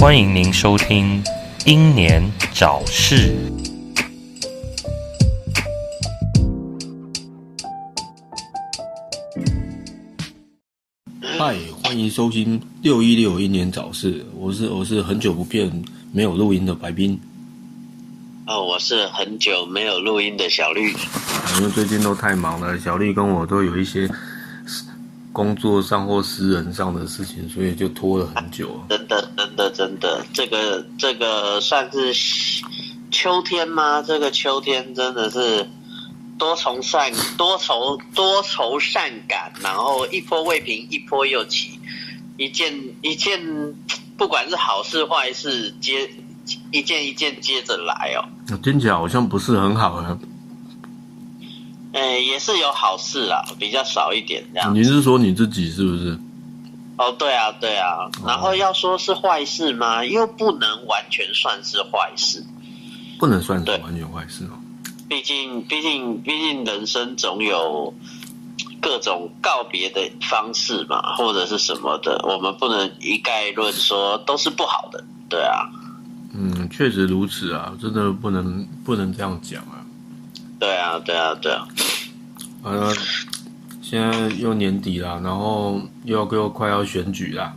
欢迎您收听《英年早逝》。嗨，欢迎收听六一六英年早逝，我是我是很久不变没有录音的白冰，哦，我是很久没有录音的小绿。因为最近都太忙了，小绿跟我都有一些工作上或私人上的事情，所以就拖了很久。真的，真的，真的，这个这个算是秋天吗？这个秋天真的是多愁善多愁多愁善感，然后一波未平，一波又起，一件一件，不管是好事坏事，接一件一件接着来哦。听起来好像不是很好啊。呃，也是有好事啊，比较少一点这样。你是说你自己是不是？哦，对啊，对啊。然后要说是坏事吗？又不能完全算是坏事。不能算是完全坏事哦。毕竟，毕竟，毕竟，人生总有各种告别的方式嘛，或者是什么的，我们不能一概论说都是不好的。对啊。嗯，确实如此啊，真的不能不能这样讲啊。对啊，对啊，对啊。呃，现在又年底了，然后又又快要选举了。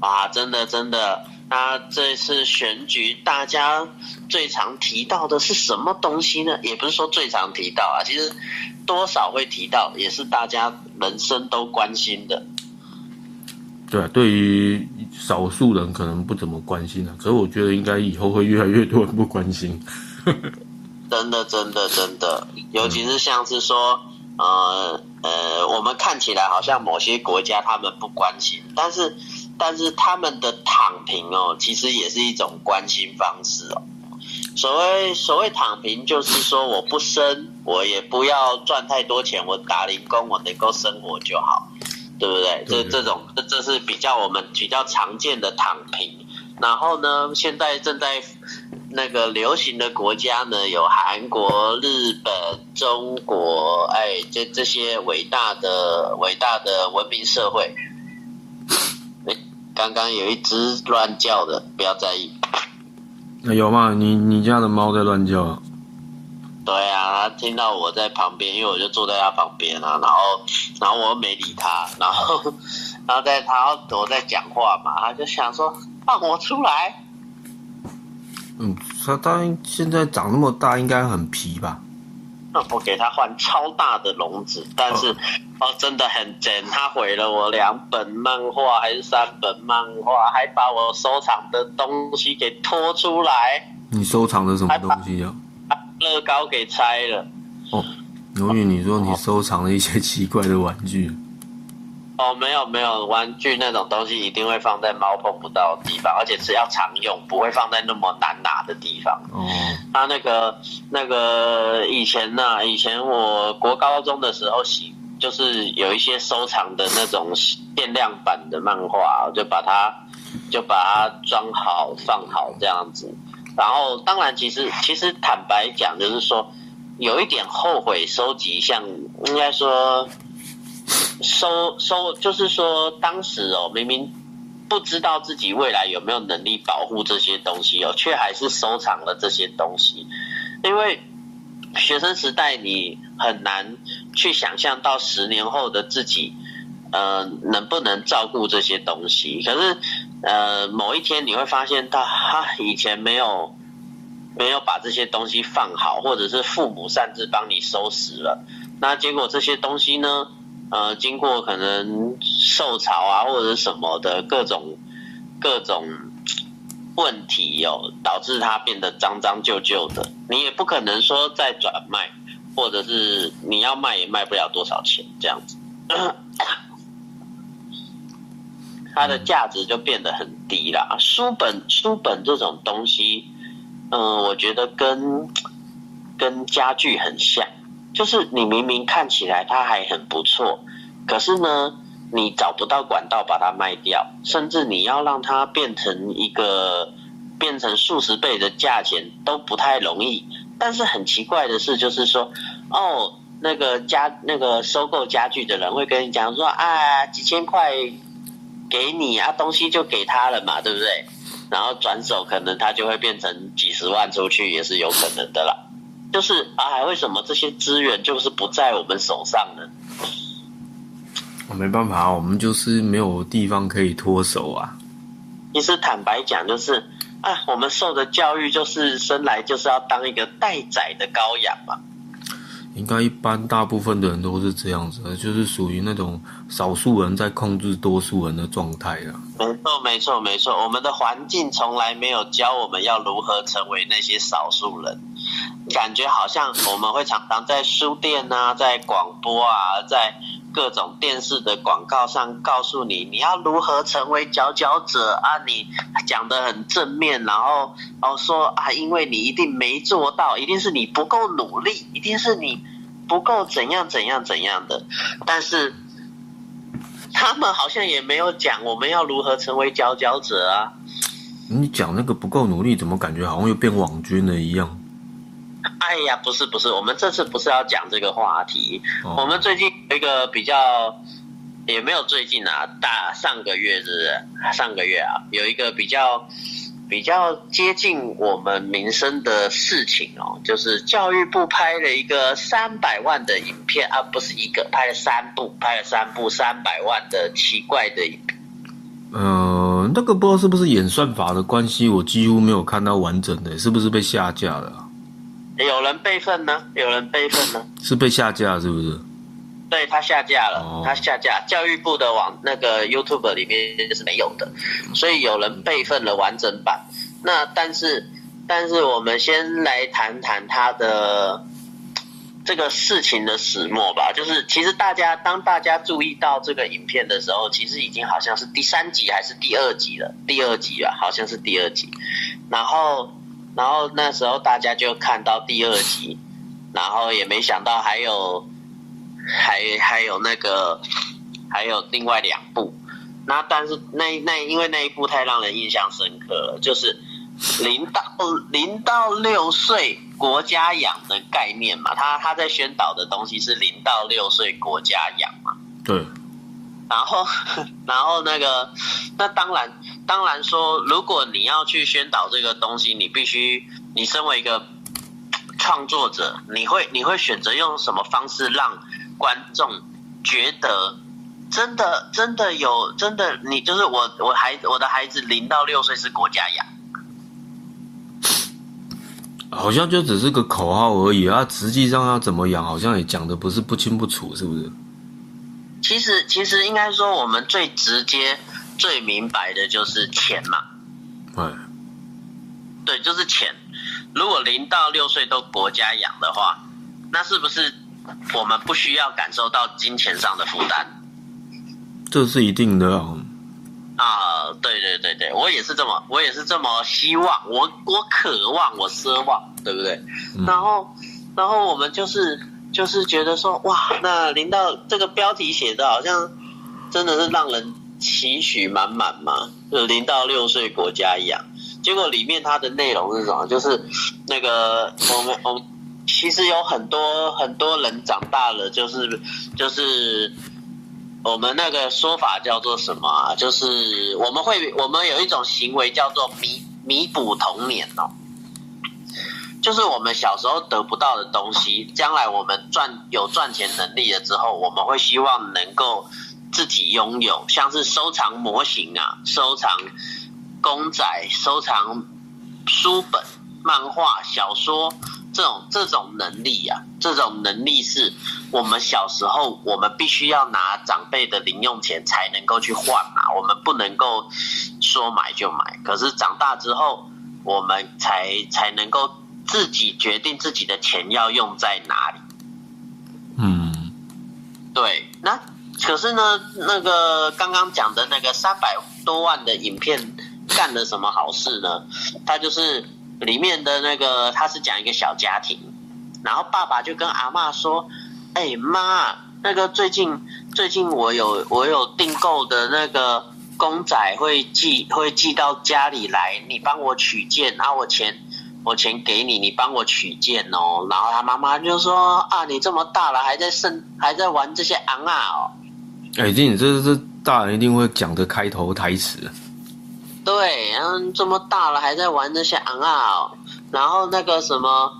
啊，真的真的，那这次选举大家最常提到的是什么东西呢？也不是说最常提到啊，其实多少会提到，也是大家人生都关心的。对，对于少数人可能不怎么关心啊，可是我觉得应该以后会越来越多人不关心。真的，真的，真的，尤其是像是说，呃呃，我们看起来好像某些国家他们不关心，但是但是他们的躺平哦，其实也是一种关心方式哦。所谓所谓躺平，就是说我不生，我也不要赚太多钱，我打零工，我能够生活就好，对不对？这这种这这是比较我们比较常见的躺平。然后呢，现在正在。那个流行的国家呢，有韩国、日本、中国，哎，这这些伟大的、伟大的文明社会。哎，刚刚有一只乱叫的，不要在意。那有吗？你你家的猫在乱叫？对啊，它听到我在旁边，因为我就坐在它旁边啊，然后然后我又没理它，然后 然后在它我在讲话嘛，它就想说放我出来。嗯，它它现在长那么大，应该很皮吧？那我给它换超大的笼子，但是哦，真的很真，它毁了我两本漫画还是三本漫画，还把我收藏的东西给拖出来。你收藏的什么东西啊？乐高给拆了。哦，由于你说你收藏了一些奇怪的玩具。哦，没有没有，玩具那种东西一定会放在猫碰不到的地方，而且是要常用，不会放在那么难拿的地方。哦，他那个那个以前呢，以前我国高中的时候喜，就是有一些收藏的那种限量版的漫画，就把它就把它装好放好这样子。然后当然，其实其实坦白讲，就是说有一点后悔收集，像应该说。收收，就是说，当时哦，明明不知道自己未来有没有能力保护这些东西哦，却还是收藏了这些东西。因为学生时代，你很难去想象到十年后的自己，呃，能不能照顾这些东西。可是，呃，某一天你会发现到，他以前没有没有把这些东西放好，或者是父母擅自帮你收拾了，那结果这些东西呢？呃，经过可能受潮啊，或者什么的各种各种问题哦，导致它变得脏脏旧旧的。你也不可能说再转卖，或者是你要卖也卖不了多少钱这样子，它的价值就变得很低啦。书本书本这种东西，嗯，我觉得跟跟家具很像。就是你明明看起来它还很不错，可是呢，你找不到管道把它卖掉，甚至你要让它变成一个变成数十倍的价钱都不太容易。但是很奇怪的是，就是说，哦，那个家那个收购家具的人会跟你讲说，啊，几千块给你啊，东西就给他了嘛，对不对？然后转手可能他就会变成几十万出去，也是有可能的啦。就是啊，为什么这些资源就是不在我们手上呢？我没办法，我们就是没有地方可以脱手啊。其实坦白讲，就是啊，我们受的教育就是生来就是要当一个待宰的羔羊嘛。应该一般大部分的人都是这样子，就是属于那种少数人在控制多数人的状态啊。没错，没错，没错。我们的环境从来没有教我们要如何成为那些少数人，感觉好像我们会常常在书店啊，在广播啊，在各种电视的广告上告诉你，你要如何成为佼佼者啊。你讲的很正面，然后然后说啊，因为你一定没做到，一定是你不够努力，一定是你不够怎样怎样怎样的。但是他们好像也没有讲我们要如何成为佼佼者啊。你讲那个不够努力，怎么感觉好像又变网军了一样？哎呀，不是不是，我们这次不是要讲这个话题。哦我们最近有一个比较，也没有最近啊，大上个月是上个月啊，有一个比较比较接近我们民生的事情哦，就是教育部拍了一个三百万的影片啊，不是一个，拍了三部，拍了三部三百万的奇怪的影片。呃，那个不知道是不是演算法的关系，我几乎没有看到完整的，是不是被下架了啊？有人备份呢？有人备份呢？是被下架是不是？对他下架了，哦他下架，教育部的网那个 YouTube 里面是没有的，所以有人备份了完整版。那但是但是我们先来谈谈他的这个事情的始末吧。就是其实大家当大家注意到这个影片的时候，其实已经好像是第三集还是第二集了，第二集啊，好像是第二集。然后然后那时候大家就看到第二集，然后也没想到还有。还还有那个，还有另外两部，那但是那那因为那一部太让人印象深刻了，就是零到零到六岁国家养的概念嘛，他他在宣导的东西是零到六岁国家养嘛，对，然后 然后那个那当然当然说，如果你要去宣导这个东西，你必须你身为一个创作者，你会你会选择用什么方式让观众觉得真的真的有真的你就是我我孩我的孩子零到六岁是国家养，好像就只是个口号而已啊，实际上要怎么养，好像也讲的不是不清不楚，是不是？其实其实应该说我们最直接最明白的就是钱嘛，哎，对，就是钱。如果零到六岁都国家养的话，那是不是我们不需要感受到金钱上的负担？这是一定的啊。啊，对对对对，我也是这么，我也是这么希望，我我渴望，我奢望，对不对？嗯然后，然后我们就是就是觉得说，哇，那零到这个标题写的好像真的是让人期许满满嘛，就零到六岁国家一样。结果里面它的内容是什么？就是那个我们我们其实有很多很多人长大了，就是就是我们那个说法叫做什么啊？就是我们会我们有一种行为叫做弥弥补童年哦。就是我们小时候得不到的东西，将来我们赚有赚钱能力了之后，我们会希望能够自己拥有，像是收藏模型啊，收藏公仔，收藏书本、漫画、小说这种这种能力啊，这种能力是我们小时候我们必须要拿长辈的零用钱才能够去换嘛，我们不能够说买就买。可是长大之后，我们才才能够自己决定自己的钱要用在哪里。嗯，对，那可是呢，那个刚刚讲的那个三百多万的影片干了什么好事呢？他就是里面的那个，他是讲一个小家庭，然后爸爸就跟阿妈说：“哎妈，那个最近最近我有我有订购的那个公仔会寄会寄到家里来，你帮我取件，然后我钱。”我钱给你，你帮我取件哦。然后他妈妈就说：“啊，你这么大了，还在生还在玩这些昂啊哦。哎，这你这这大人一定会讲的开头台词。对，然后这么大了还在玩那些昂啊，然后那个什么，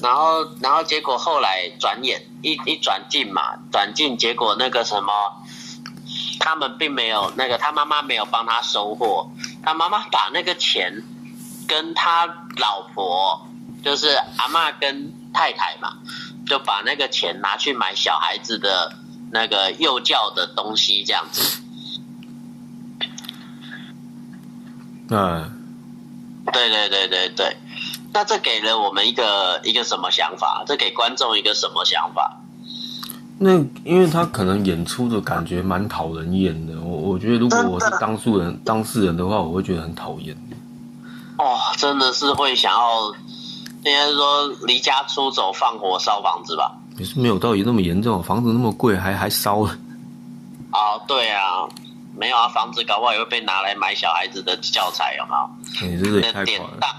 然后然后结果后来转眼一一转进嘛，转进结果那个什么，他们并没有那个他妈妈没有帮他收货，他妈妈把那个钱跟他老婆就是阿嬷跟太太嘛，就把那个钱拿去买小孩子的那个幼教的东西这样子。嗯，对对对对对，那这给了我们一个一个什么想法？这给观众一个什么想法？那因为他可能演出的感觉蛮讨人厌的，我我觉得如果我是当事人当事人的话，我会觉得很讨厌。哦，真的是会想要，应该说离家出走，放火烧房子吧？也是没有道理那么严重，房子那么贵，还还烧了。啊，对啊，没有啊，房子搞不好也会被拿来买小孩子的教材，有没有？你这个也太典。当，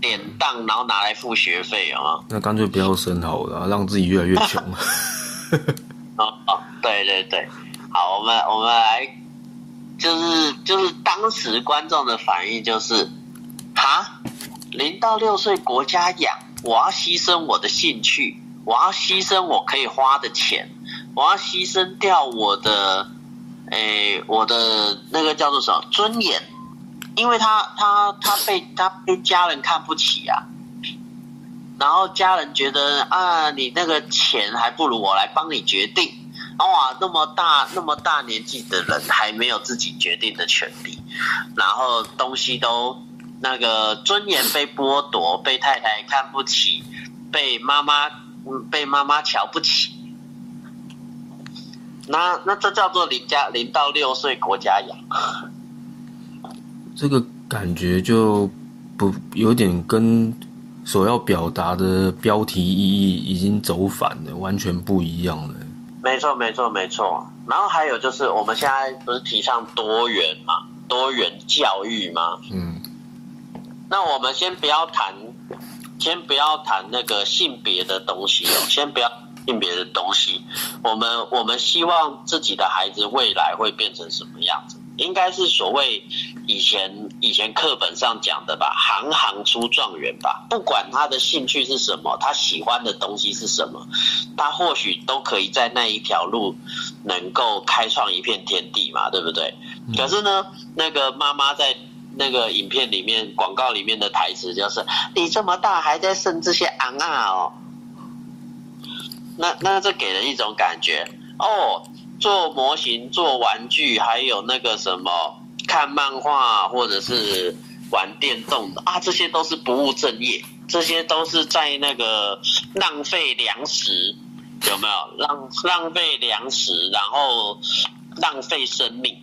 典当，然后拿来付学费，有没有？那干脆不要生好了，让自己越来越穷。哦哦，对对对，好，我们我们来，就是就是当时观众的反应就是，哈，零到六岁国家养，我要牺牲我的兴趣，我要牺牲我可以花的钱，我要牺牲掉我的，诶，我的那个叫做什么尊严，因为他他他被他被家人看不起啊。然后家人觉得啊，你那个钱还不如我来帮你决定。哇，那么大那么大年纪的人还没有自己决定的权利，然后东西都那个尊严被剥夺，被太太看不起，被妈妈被妈妈瞧不起。那那这叫做零加零到六岁国家养。这个感觉就不有点跟所要表达的标题意义已经走反了，完全不一样了。没错，没错，没错。然后还有就是，我们现在不是提倡多元嘛，多元教育吗？嗯，那我们先不要谈，先不要谈那个性别的东西哦，先不要性别的东西。我们我们希望自己的孩子未来会变成什么样子？应该是所谓以前以前课本上讲的吧，行行出状元吧。不管他的兴趣是什么，他喜欢的东西是什么，他或许都可以在那一条路能够开创一片天地嘛，对不对？可是呢，那个妈妈在那个影片里面广告里面的台词就是：“你这么大还在生这些昂啊哦。”那那这给人一种感觉哦，做模型、做玩具，还有那个什么看漫画或者是玩电动的啊，这些都是不务正业，这些都是在那个浪费粮食，有没有浪浪费粮食，然后浪费生命？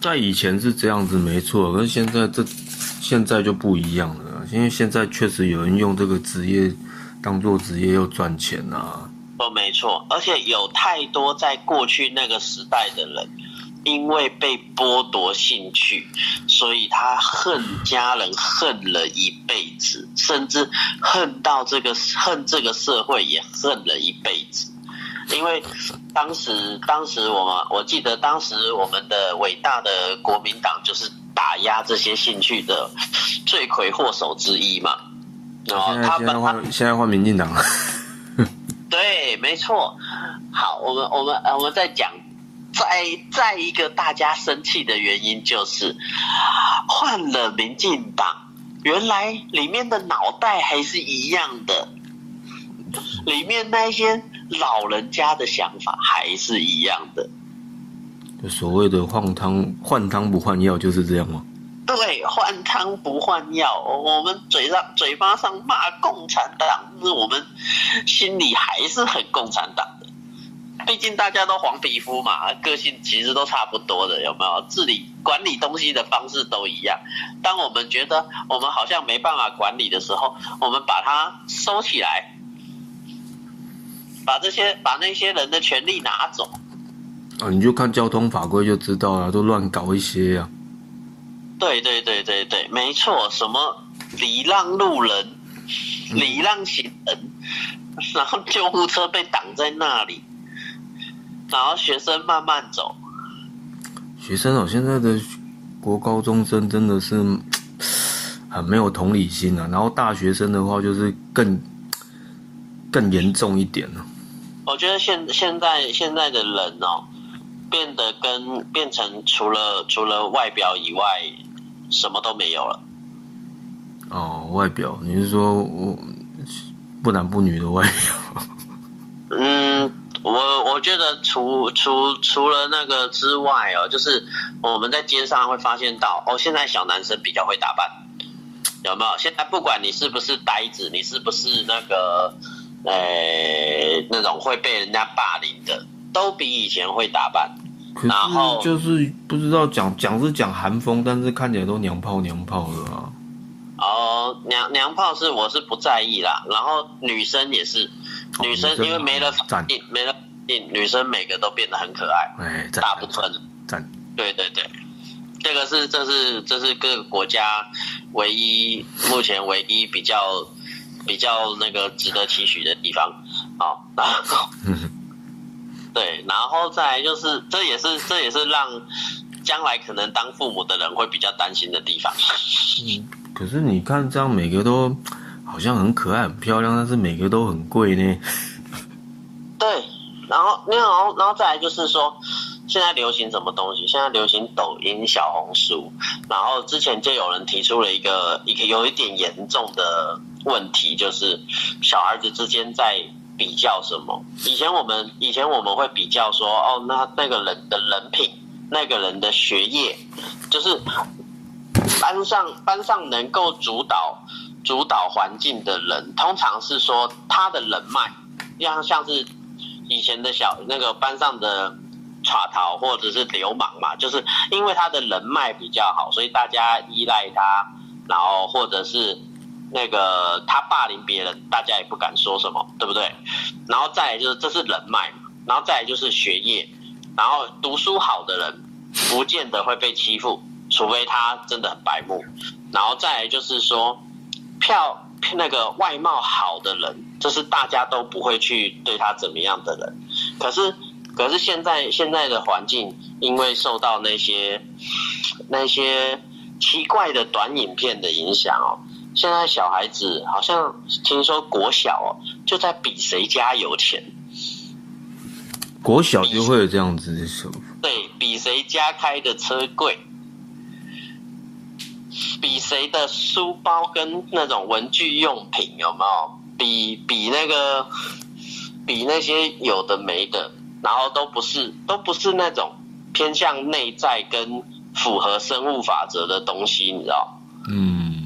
在以前是这样子没错，可是现在这现在就不一样了，因为现在确实有人用这个职业当做职业又赚钱啊。哦，没错，而且有太多在过去那个时代的人，因为被剥夺兴趣，所以他恨家人恨了一辈子，甚至恨到这个恨这个社会也恨了一辈子。因为当时，当时我们我记得当时我们的伟大的国民党就是打压这些兴趣的罪魁祸首之一嘛。然后现在现在他们换现在换民进党了，对，没错。好，我们我们我们再讲，再再一个大家生气的原因就是换了民进党，原来里面的脑袋还是一样的，里面那些老人家的想法还是一样的。所谓的换汤换汤不换药就是这样吗？对，换汤不换药。我们嘴上嘴巴上骂共产党，但是我们心里还是很共产党的。毕竟大家都黄皮肤嘛，个性其实都差不多的，有没有？治理管理东西的方式都一样。当我们觉得我们好像没办法管理的时候，我们把它收起来，把这些把那些人的权利拿走。啊，你就看交通法规就知道了，都乱搞一些啊。对对对对对，没错，什么礼让路人、礼让行人，然后救护车被挡在那里，然后学生慢慢走。学生哦，现在的国高中生真的是很没有同理心啊。然后大学生的话，就是更更严重一点了。我觉得现现在现在的人哦，变得跟变成除了除了外表以外，什么都没有了。哦，外表，你是说我不男不女的外表？嗯，我我觉得除除除了那个之外哦，就是我们在街上会发现到哦，现在小男生比较会打扮，有没有？现在不管你是不是呆子，你是不是那个。呃，那种会被人家霸凌的，都比以前会打扮。然后就是不知道讲讲是讲韩风，但是看起来都娘炮娘炮的啊。哦，娘娘炮是我是不在意啦。然后女生也是，女生因为没了反应，没了应，女生每个都变得很可爱。哎，大部分。赞。对对对，这个是这是这是各个国家唯一目前唯一比较。比较那个值得期许的地方，好，然后，对，然后再来就是，这也是这也是让将来可能当父母的人会比较担心的地方。嗯，可是你看这样每个都好像很可爱、很漂亮，但是每个都很贵呢。对，然后，然后，然后再来就是说。现在流行什么东西？现在流行抖音、小红书，然后之前就有人提出了一个一个有一点严重的问题，就是小孩子之间在比较什么？以前我们以前我们会比较说，哦，那那个人的人品，那个人的学业，就是班上班上能够主导主导环境的人，通常是说他的人脉，像像是以前的小那个班上的。耍逃或者是流氓嘛，就是因为他的人脉比较好，所以大家依赖他，然后或者是那个他霸凌别人，大家也不敢说什么，对不对？然后再就是这是人脉，然后再就是学业，然后读书好的人不见得会被欺负，除非他真的很白目，然后再就是说票那个外貌好的人，这是大家都不会去对他怎么样的人，可是。可是现在现在的环境，因为受到那些那些奇怪的短影片的影响哦，现在小孩子好像听说国小哦就在比谁家有钱，国小就会有这样子的说对比谁家开的车贵，比谁的书包跟那种文具用品有没有？比比那个比那些有的没的。然后都不是都不是那种偏向内在跟符合生物法则的东西，你知道？嗯，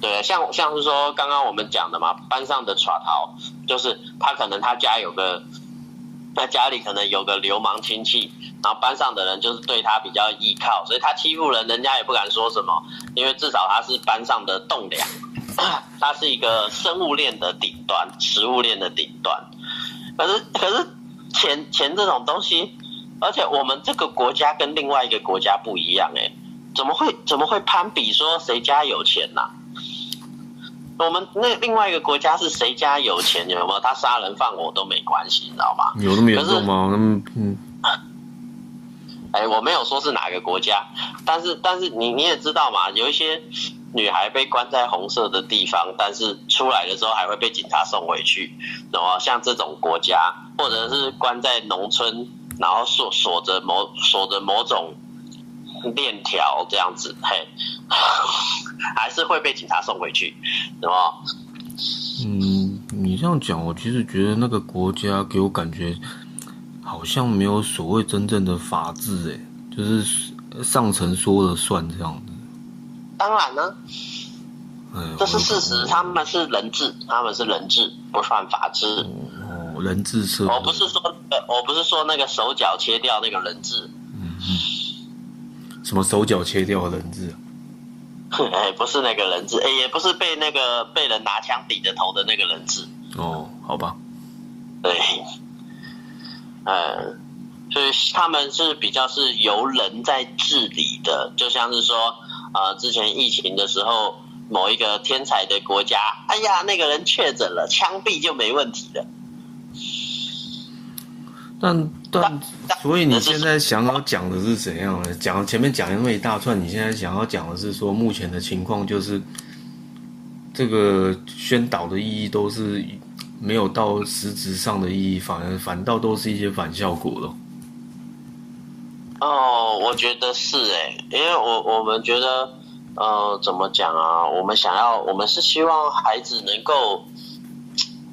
对，像像是说刚刚我们讲的嘛，班上的耍逃，就是他可能他家有个，他家里可能有个流氓亲戚，然后班上的人就是对他比较依靠，所以他欺负人，人家也不敢说什么，因为至少他是班上的栋梁，他是一个生物链的顶端，食物链的顶端，可是可是。钱钱这种东西，而且我们这个国家跟另外一个国家不一样哎，怎么会怎么会攀比说谁家有钱呐？我们那另外一个国家是谁家有钱有没有？他杀人放火都没关系，你知道吗？有那么严重吗？嗯，哎，我没有说是哪个国家，但是但是你你也知道嘛，有一些。女孩被关在红色的地方，但是出来的时候还会被警察送回去，然后像这种国家，或者是关在农村，然后锁锁着某锁着某种链条这样子，嘿，还是会被警察送回去，是吧？嗯，你这样讲，我其实觉得那个国家给我感觉好像没有所谓真正的法治，哎，就是上层说了算这样子。当然呢，这是事实。他们是人治，他们是人治，不算法治。哦，人治是。我不是说，我不是说那个手脚切掉那个人质。嗯嗯。什么手脚切掉的人质？哎，不是那个人质，哎，也不是被那个被人拿枪抵着头的那个人质。哦，好吧。对。嗯，所以他们是比较是由人在治理的，就像是说。啊，之前疫情的时候，某一个天才的国家，哎呀，那个人确诊了，枪毙就没问题了。但但所以你现在想要讲的是怎样呢？讲前面讲了那么一大串，你现在想要讲的是说，目前的情况就是这个宣导的意义都是没有到实质上的意义，反而反倒都是一些反效果了。哦，我觉得是哎，因为我我们觉得，呃，怎么讲啊？我们想要，我们是希望孩子能够。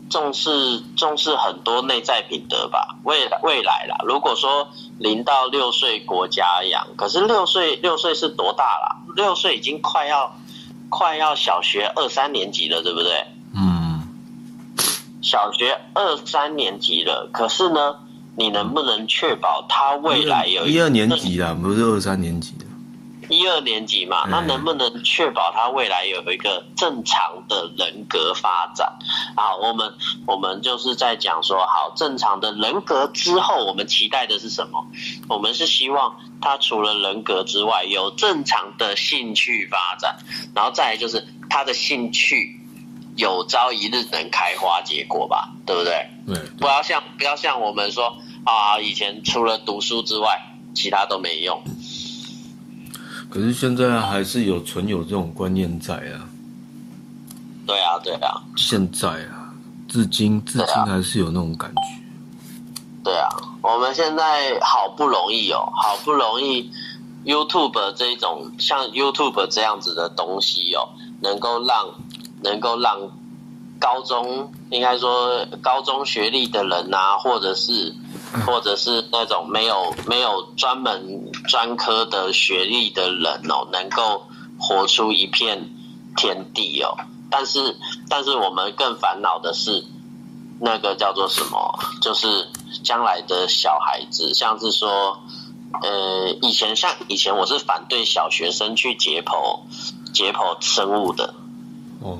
重视重视很多内在品德吧，未来未来啦。如果说零到六岁国家养，可是六岁六岁是多大啦？六岁已经快要快要小学二三年级了，对不对？嗯，小学二三年级了，可是呢，你能不能确保他未来有一二年级啦，不是二三年级？一二年级嘛，那能不能确保他未来有一个正常的人格发展？啊，我们我们就是在讲说，好，正常的人格之后，我们期待的是什么？我们是希望他除了人格之外，有正常的兴趣发展，然后再来就是他的兴趣有朝一日能开花结果吧，对不对？对，不要像不要像我们说啊，以前除了读书之外，其他都没用。可是现在还是有存有这种观念在啊。对啊，对啊。现在啊，至今至今还是有那种感觉。对啊，我们现在好不容易哦，好不容易 YouTube 这种像 YouTube 这样子的东西哦，能够让能够让高中应该说高中学历的人啊，或者是。或者是那种没有没有专门专科的学历的人哦，能够活出一片天地哦。但是但是我们更烦恼的是，那个叫做什么？就是将来的小孩子，像是说，呃，以前像以前我是反对小学生去解剖解剖生物的。哦。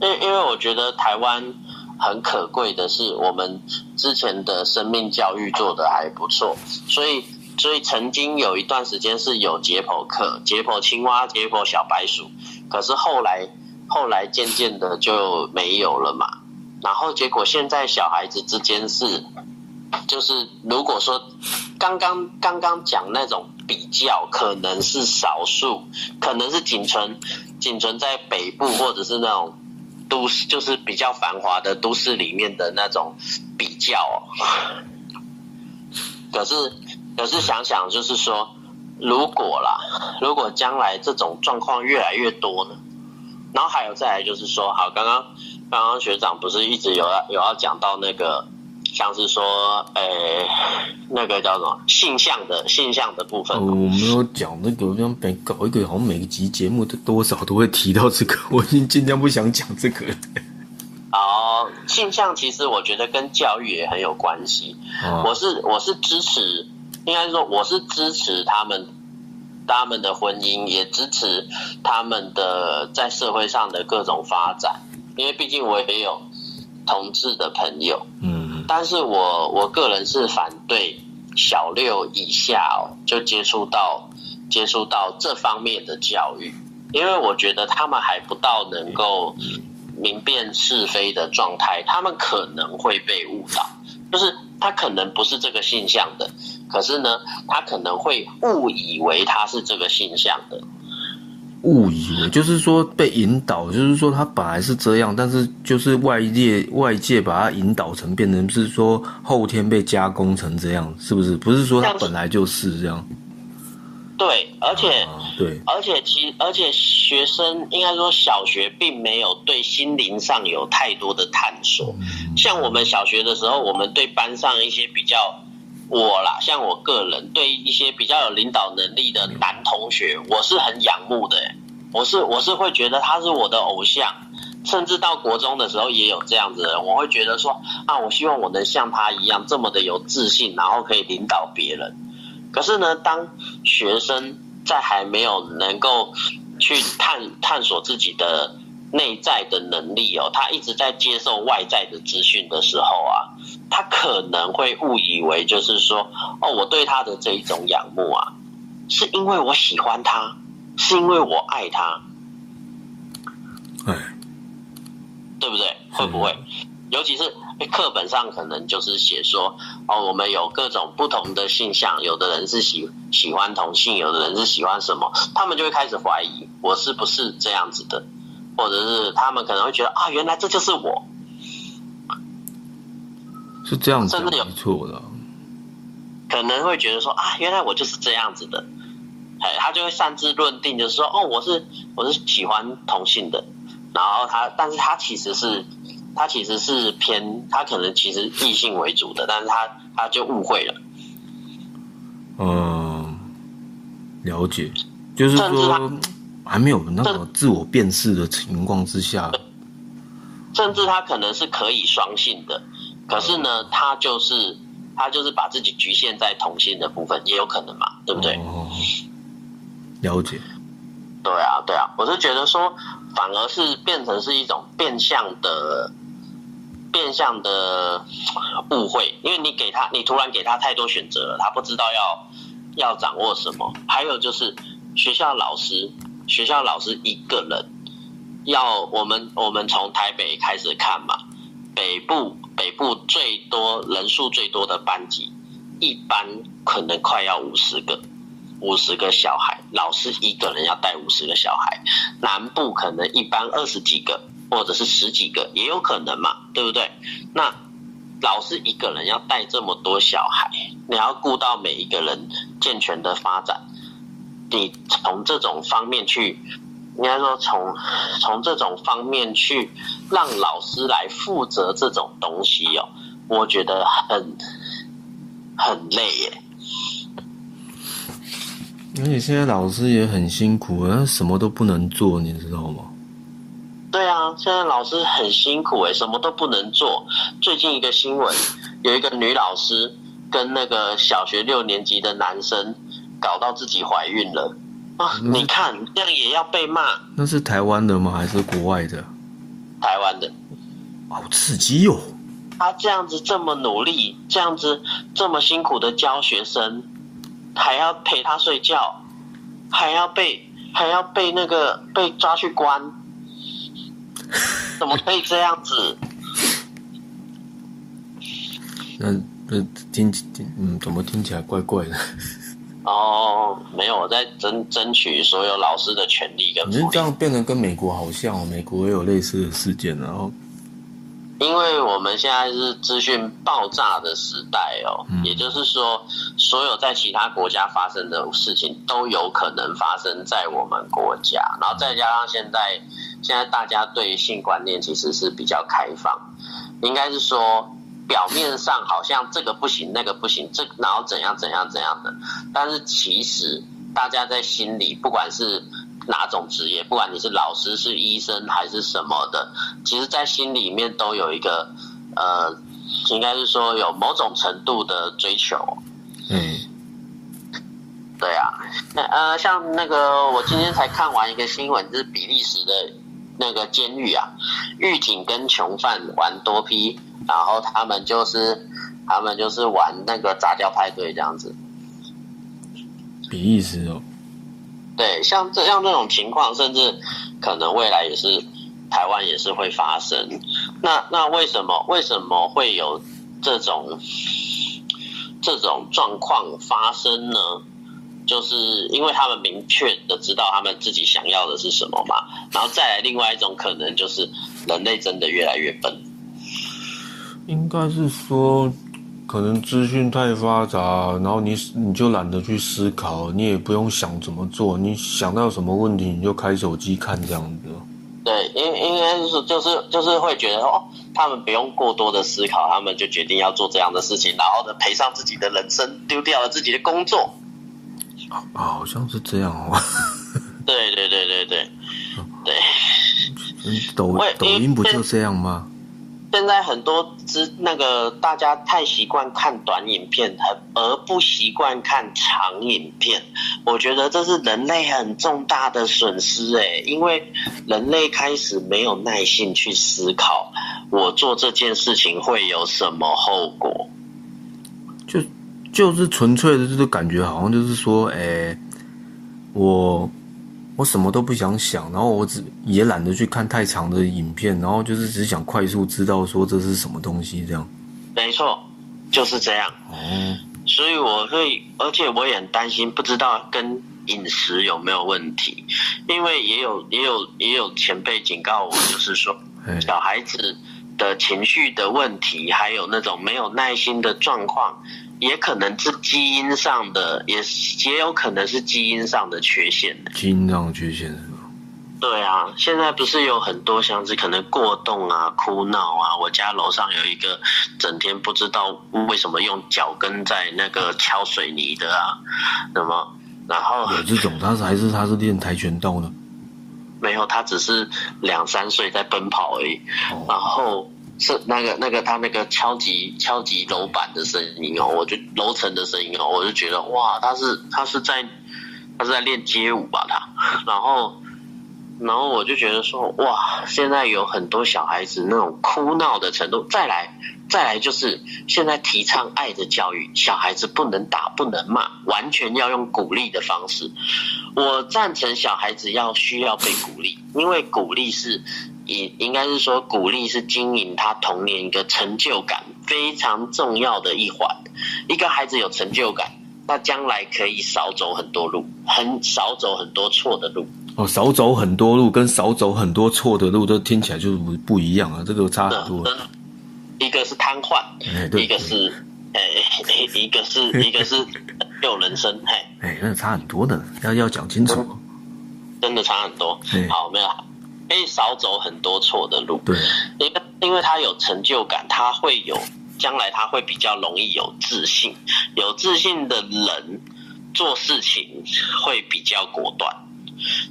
因因为我觉得台湾。很可贵的是，我们之前的生命教育做的还不错，所以所以曾经有一段时间是有解剖课，解剖青蛙、解剖小白鼠，可是后来后来渐渐的就没有了嘛。然后结果现在小孩子之间是，就是如果说刚刚刚刚讲那种比较，可能是少数，可能是仅存仅存在北部或者是那种。都市就是比较繁华的都市里面的那种比较，可是可是想想就是说，如果啦，如果将来这种状况越来越多呢，然后还有再来就是说，好，刚刚刚刚学长不是一直有要有要讲到那个。像是说，呃，那个叫什么性向的性向的部分。我没有讲那个，像每搞一个，好像每集节目都多少都会提到这个。我已经尽量不想讲这个。哦，性向其实我觉得跟教育也很有关系。我是我是支持，应该说我是支持他们他们的婚姻，也支持他们的在社会上的各种发展。因为毕竟我也有同志的朋友。嗯。但是我我个人是反对小六以下哦就接触到接触到这方面的教育，因为我觉得他们还不到能够明辨是非的状态，他们可能会被误导，就是他可能不是这个现象的，可是呢，他可能会误以为他是这个现象的。误以为就是说被引导，就是说他本来是这样，但是就是外界外界把他引导成变成是说后天被加工成这样，是不是？不是说他本来就是这样。对，而且对，而且其而且学生应该说小学并没有对心灵上有太多的探索。像我们小学的时候，我们对班上一些比较我啦，像我个人对一些比较有领导能力的男同学，我是很仰慕的。我是我是会觉得他是我的偶像，甚至到国中的时候也有这样子的人，我会觉得说啊，我希望我能像他一样这么的有自信，然后可以领导别人。可是呢，当学生在还没有能够去探探索自己的内在的能力哦，他一直在接受外在的资讯的时候啊，他可能会误以为就是说哦，我对他的这一种仰慕啊，是因为我喜欢他。是因为我爱他，哎，对不对？会不会？尤其是课本上可能就是写说，哦，我们有各种不同的性向，有的人是喜喜欢同性，有的人是喜欢什么，他们就会开始怀疑我是不是这样子的，或者是他们可能会觉得啊，原来这就是我，是这样子甚至有。没错的。可能会觉得说啊，原来我就是这样子的，哎，他就会擅自论定，就是说，哦，我是我是喜欢同性的，然后他，但是他其实是他其实是偏，他可能其实异性为主的，但是他他就误会了，嗯，了解，就是甚至说还没有那个自我辨识的情况之下，甚至他可能是可以双性的，可是呢，他就是他就是把自己局限在同性的部分，也有可能嘛，对不对？哦，了解，对啊，对啊，我是觉得说，反而是变成是一种变相的、变相的误会，因为你给他，你突然给他太多选择了，他不知道要要掌握什么。还有就是学校老师，学校老师一个人要我们我们从台北开始看嘛，北部北部最多人数最多的班级，一班可能快要五十个。五十个小孩，老师一个人要带五十个小孩。南部可能一班二十几个，或者是十几个，也有可能嘛，对不对？那老师一个人要带这么多小孩，你要顾到每一个人健全的发展，你从这种方面去，应该说从从这种方面去让老师来负责这种东西哦，我觉得很很累耶。而且现在老师也很辛苦，他什么都不能做，你知道吗？对啊，现在老师很辛苦诶，什么都不能做。最近一个新闻，有一个女老师跟那个小学六年级的男生搞到自己怀孕了啊！你看这样也要被骂。那是台湾的吗？还是国外的？台湾的，好刺激哟、他这样子这么努力，这样子这么辛苦的教学生，还要陪他睡觉，还要被还要被那个被抓去关，怎么可以这样子？那那听听嗯，怎么听起来怪怪的？哦，没有，我在争争取所有老师的权利跟福利，你是这样变得跟美国好像哦，美国也有类似的事件，然后因为我们现在是资讯爆炸的时代哦，嗯也就是说，所有在其他国家发生的事情都有可能发生在我们国家，然后再加上现在现在大家对性观念其实是比较开放，应该是说。表面上好像这个不行，那个不行，这然后怎样怎样怎样的，但是其实大家在心里，不管是哪种职业，不管你是老师、是医生还是什么的，其实，在心里面都有一个呃，应该是说有某种程度的追求。嗯，对啊，那呃，像那个我今天才看完一个新闻，就是比利时的那个监狱啊，狱警跟囚犯玩多批，然后他们就是他们就是玩那个杂交派对这样子。比意思哦，对，像这样这种情况，甚至可能未来也是台湾也是会发生。那那为什么为什么会有这种这种状况发生呢？就是因为他们明确的知道他们自己想要的是什么嘛，然后再来另外一种可能就是人类真的越来越笨。应该是说，可能资讯太发达，然后你你就懒得去思考，你也不用想怎么做，你想到什么问题你就开手机看这样子。对，因应该是就是就是会觉得哦，他们不用过多的思考，他们就决定要做这样的事情，然后呢赔上自己的人生，丢掉了自己的工作。啊，好像是这样哦。对对对对对对，嗯抖抖音不就这样吗？现在很多之那个大家太习惯看短影片，很而不习惯看长影片。我觉得这是人类很重大的损失诶，因为人类开始没有耐心去思考，我做这件事情会有什么后果。就就是纯粹的，就是感觉好像就是说，哎、我我什么都不想想，然后我只也懒得去看太长的影片，然后就是只想快速知道说这是什么东西这样。没错，就是这样。哦，所以我会，而且我也很担心，不知道跟饮食有没有问题，因为也有也有也有前辈警告我，就是说哎小孩子的情绪的问题，还有那种没有耐心的状况，也可能是基因上的，也也有可能是基因上的缺陷的。基因上的缺陷是吗？对啊，现在不是有很多像是可能过动啊、哭闹啊。我家楼上有一个整天不知道为什么用脚跟在那个敲水泥的啊，那么然后有这种，他是还是他是练跆拳道呢？没有，他只是两三岁在奔跑而已。哦然后是那个那个他那个敲击敲击楼板的声音哦，我就楼层的声音哦，我就觉得哇，他是他是在他是在练街舞吧他，然后然后我就觉得说哇，现在有很多小孩子那种哭闹的程度，再来再来就是现在提倡爱的教育，小孩子不能打不能骂，完全要用鼓励的方式。我赞成小孩子要需要被鼓励，因为鼓励是应应该是说鼓励是经营他童年一个成就感非常重要的一环。一个孩子有成就感，那将来可以少走很多路，很少走很多错的路。哦，少走很多路跟少走很多错的路，都听起来就是不不一样啊，这个差很多。嗯一个是瘫痪，一个是哎，一个是一个是有人生，嘿，哎，那差很多的，要要讲清楚。真的差很多嗯。好，没有，可以少走很多错的路。对，因为因为他有成就感，他会有将来他会比较容易有自信，有自信的人做事情会比较果断。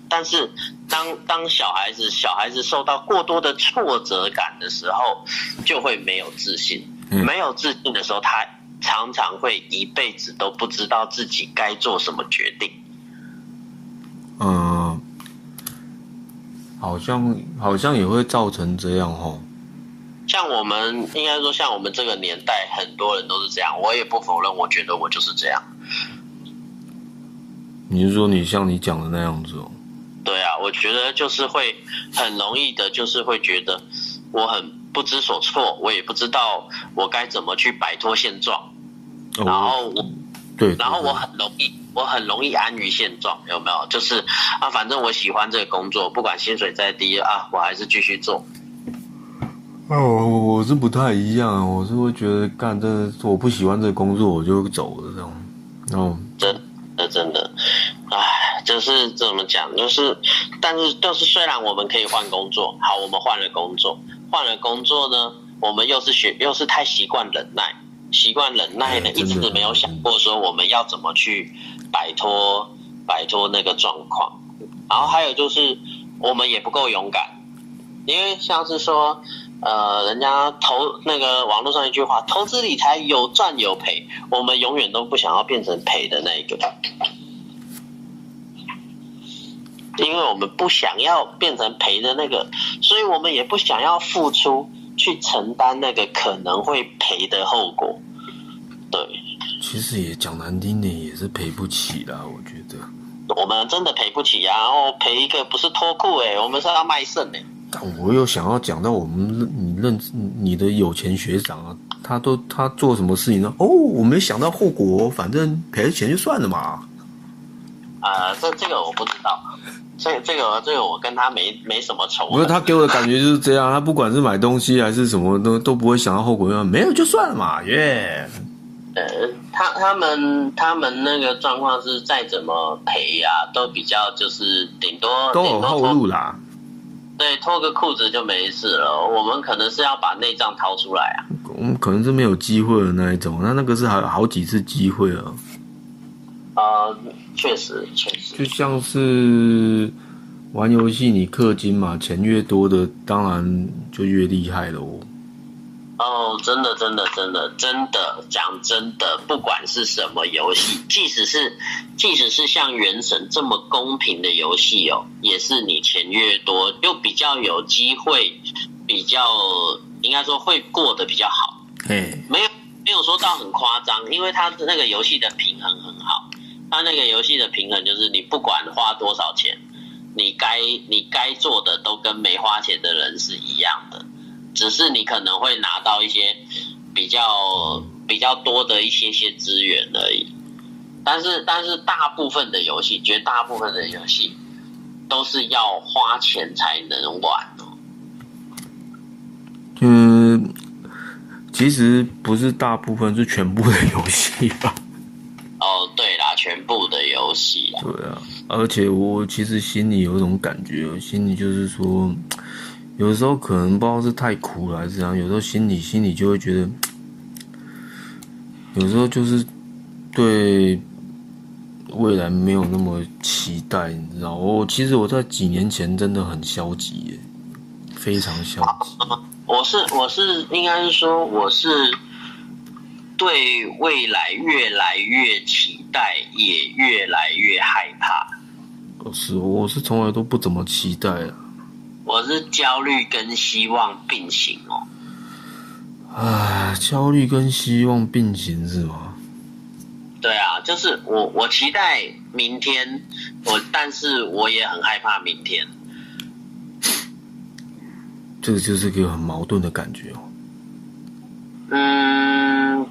但是当当小孩子小孩子受到过多的挫折感的时候，就会没有自信。嗯没有自信的时候，他常常会一辈子都不知道自己该做什么决定。嗯，好像好像也会造成这样哦。像我们应该说，像我们这个年代，很多人都是这样。我也不否认，我觉得我就是这样。你是说你像你讲的那样子哦？对啊，我觉得就是会很容易的，就是会觉得我很不知所措，我也不知道我该怎么去摆脱现状，然哦，后我，对，然后我很容易，我很容易安于现状，有没有？就是啊，反正我喜欢这个工作，不管薪水再低啊，我还是继续做。哦，我我是不太一样，我是会觉得干这我不喜欢这个工作，我就走了这种。哦，真的真的，唉，就是怎么讲，就是，但是就是虽然我们可以换工作，好，我们换了工作，换了工作呢，我们又是学又是太习惯忍耐，习惯忍耐呢，一直没有想过说我们要怎么去摆脱摆脱那个状况，然后还有就是我们也不够勇敢，因为像是说。呃，人家投那个网络上一句话，投资理财有赚有赔，我们永远都不想要变成赔的那一个，因为我们不想要变成赔的那个，所以我们也不想要付出去承担那个可能会赔的后果。对，其实也讲难听点，也是赔不起啦，我觉得。我们真的赔不起啊！然后赔一个不是脱裤诶，我们是要卖肾诶。但我又想要讲到我们认你认你的有钱学长啊，他都他做什么事情呢？哦，我没想到后果，反正赔了钱就算了嘛。啊、这这个我不知道，这这个这个我跟他没没什么仇不是。他给我的感觉就是这样，他不管是买东西还是什么都都不会想到后果，没有就算了嘛，耶、呃，他他们他们那个状况是再怎么赔呀、都比较就是顶多都有后路啦。对脱个裤子就没事了。我们可能是要把内脏掏出来啊。我们可能是没有机会的那一种，那那个是还有好几次机会啊，呃，确实确实就像是玩游戏你氪金嘛，钱越多的当然就越厉害了哦。哦，真的真的真的真的讲真的，不管是什么游戏，即使是即使是像原神这么公平的游戏哦，也是你钱越多，就比较有机会，比较应该说会过得比较好。哎，没有没有说到很夸张，因为它的那个游戏的平衡很好。它那个游戏的平衡就是你不管花多少钱，你该你该做的都跟没花钱的人是一样的，只是你可能会拿到一些比较比较多的一些些资源而已。但是但是大部分的游戏，绝大部分的游戏都是要花钱才能玩哦。嗯，其实不是大部分，是全部的游戏吧。哦，对啦，全部的游戏啦。对啊，而且我其实心里有一种感觉，心里就是说，有时候可能不知道是太苦了还是怎样，有时候心里心里就会觉得，有时候就是对未来没有那么期待，你知道？我其实我在几年前真的很消极耶，非常消极。我是我是应该是说我是对未来越来越期待，也越来越害怕。我是我是从来都不怎么期待啊。我是焦虑跟希望并行哦。唉，焦虑跟希望并行是吗？对啊，就是我我期待明天，我但是我也很害怕明天。这个就是个很矛盾的感觉哦。嗯，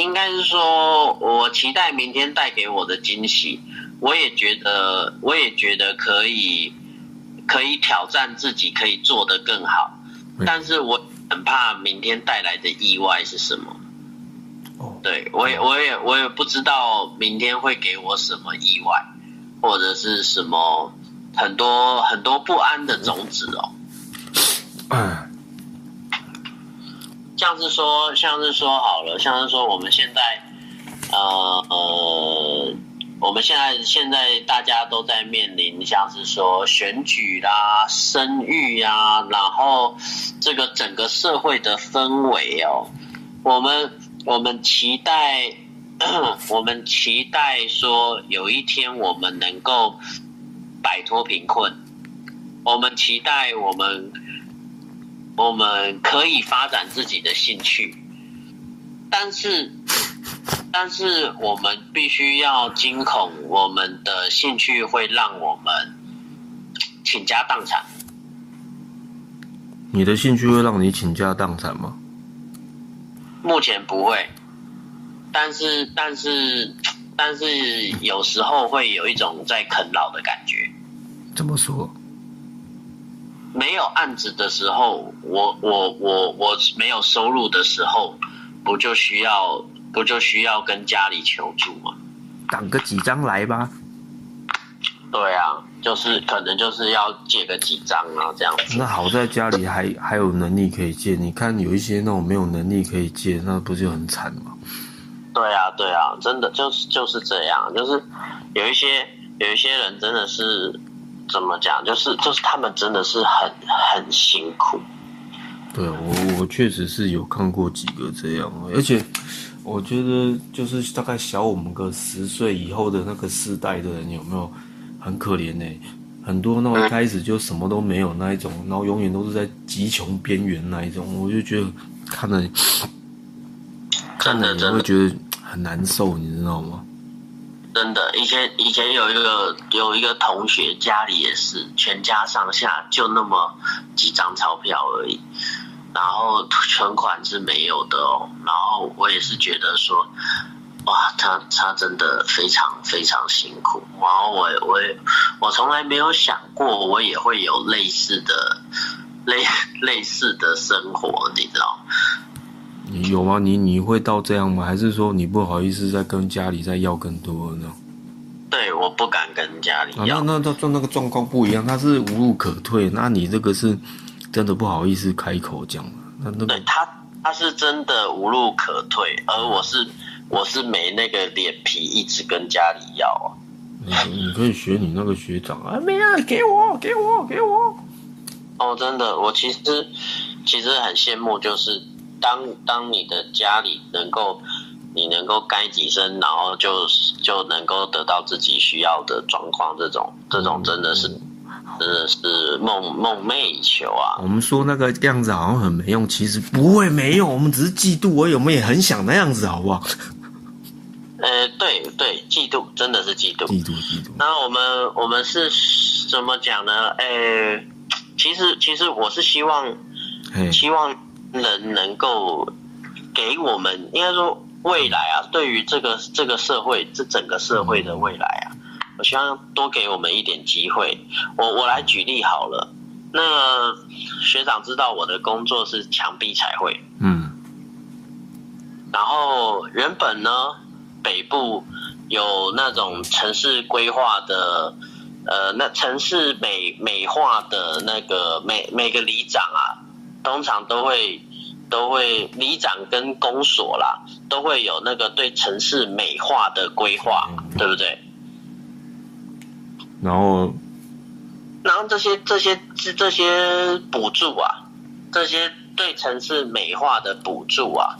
应该是说，我期待明天带给我的惊喜，我也觉得，我也觉得可以，可以挑战自己，可以做得更好。但是我很怕明天带来的意外是什么。哦，对我也，我也，我也不知道明天会给我什么意外，或者是什么很多很多不安的种子哦。唉，像是说，像是说好了，像是说我们现在，呃呃，我们现在现在大家都在面临像是说选举啦、生育呀，然后这个整个社会的氛围哦，我们我们期待，我们期待说有一天我们能够摆脱贫困，我们期待我们。我们可以发展自己的兴趣，但是，但是我们必须要惊恐，我们的兴趣会让我们倾家荡产。你的兴趣会让你倾家荡产吗？目前不会，但是，但是，但是有时候会有一种在啃老的感觉。怎么说？没有案子的时候，我我我我没有收入的时候，不就需要不就需要跟家里求助吗？挡个几张来吧。对啊，就是可能就是要借个几张啊，这样子。那好在家里还还有能力可以借，你看有一些那种没有能力可以借，那不就很惨吗？对啊，对啊，真的就是就是这样，就是有一些有一些人真的是。怎么讲？就是就是他们真的是很很辛苦。对我我确实是有看过几个这样，而且我觉得就是大概小我们个十岁以后的那个世代的人有没有很可怜呢？很多那种一开始就什么都没有那一种，然后永远都是在极穷边缘那一种，我就觉得看了看了你会觉得很难受，你知道吗？真的，以前以前有一个有一个同学家里也是全家上下就那么几张钞票而已，然后存款是没有的哦。然后我也是觉得说，哇，他他真的非常非常辛苦。然后我我我从来没有想过我也会有类似的类类似的生活，你知道。你有吗？你你会到这样吗？还是说你不好意思再跟家里再要更多呢？对，我不敢跟家里要。那那那那个状况不一样，他是无路可退。那你这个是真的不好意思开口讲那那对他他是真的无路可退，而我是我是没那个脸皮一直跟家里要啊。你你可以学你那个学长啊，没啊，给我给我给我。哦，真的，我其实其实很羡慕，就是。当当你的家里能够，你能够该几声，然后就就能够得到自己需要的状况，这种这种真的是真的是梦梦寐以求啊！我们说那个样子好像很没用，其实不会没用，我们只是嫉妒，我有没有也很想那样子，好不好？呃，对对，嫉妒真的是嫉妒。嫉妒嫉妒。那我们我们是怎么讲呢？诶，其实其实我是希望，希望人能够给我们，应该说未来啊，对于这个这个社会，这整个社会的未来啊，我希望多给我们一点机会。我我来举例好了，那学长知道我的工作是墙壁彩绘，嗯。然后原本呢，北部有那种城市规划的，呃，那城市美美化的那个每每个里长啊，通常都会都会里长跟公所啦，都会有那个对城市美化的规划，对不对？然后然后这些这些这这些补助啊，这些对城市美化的补助啊，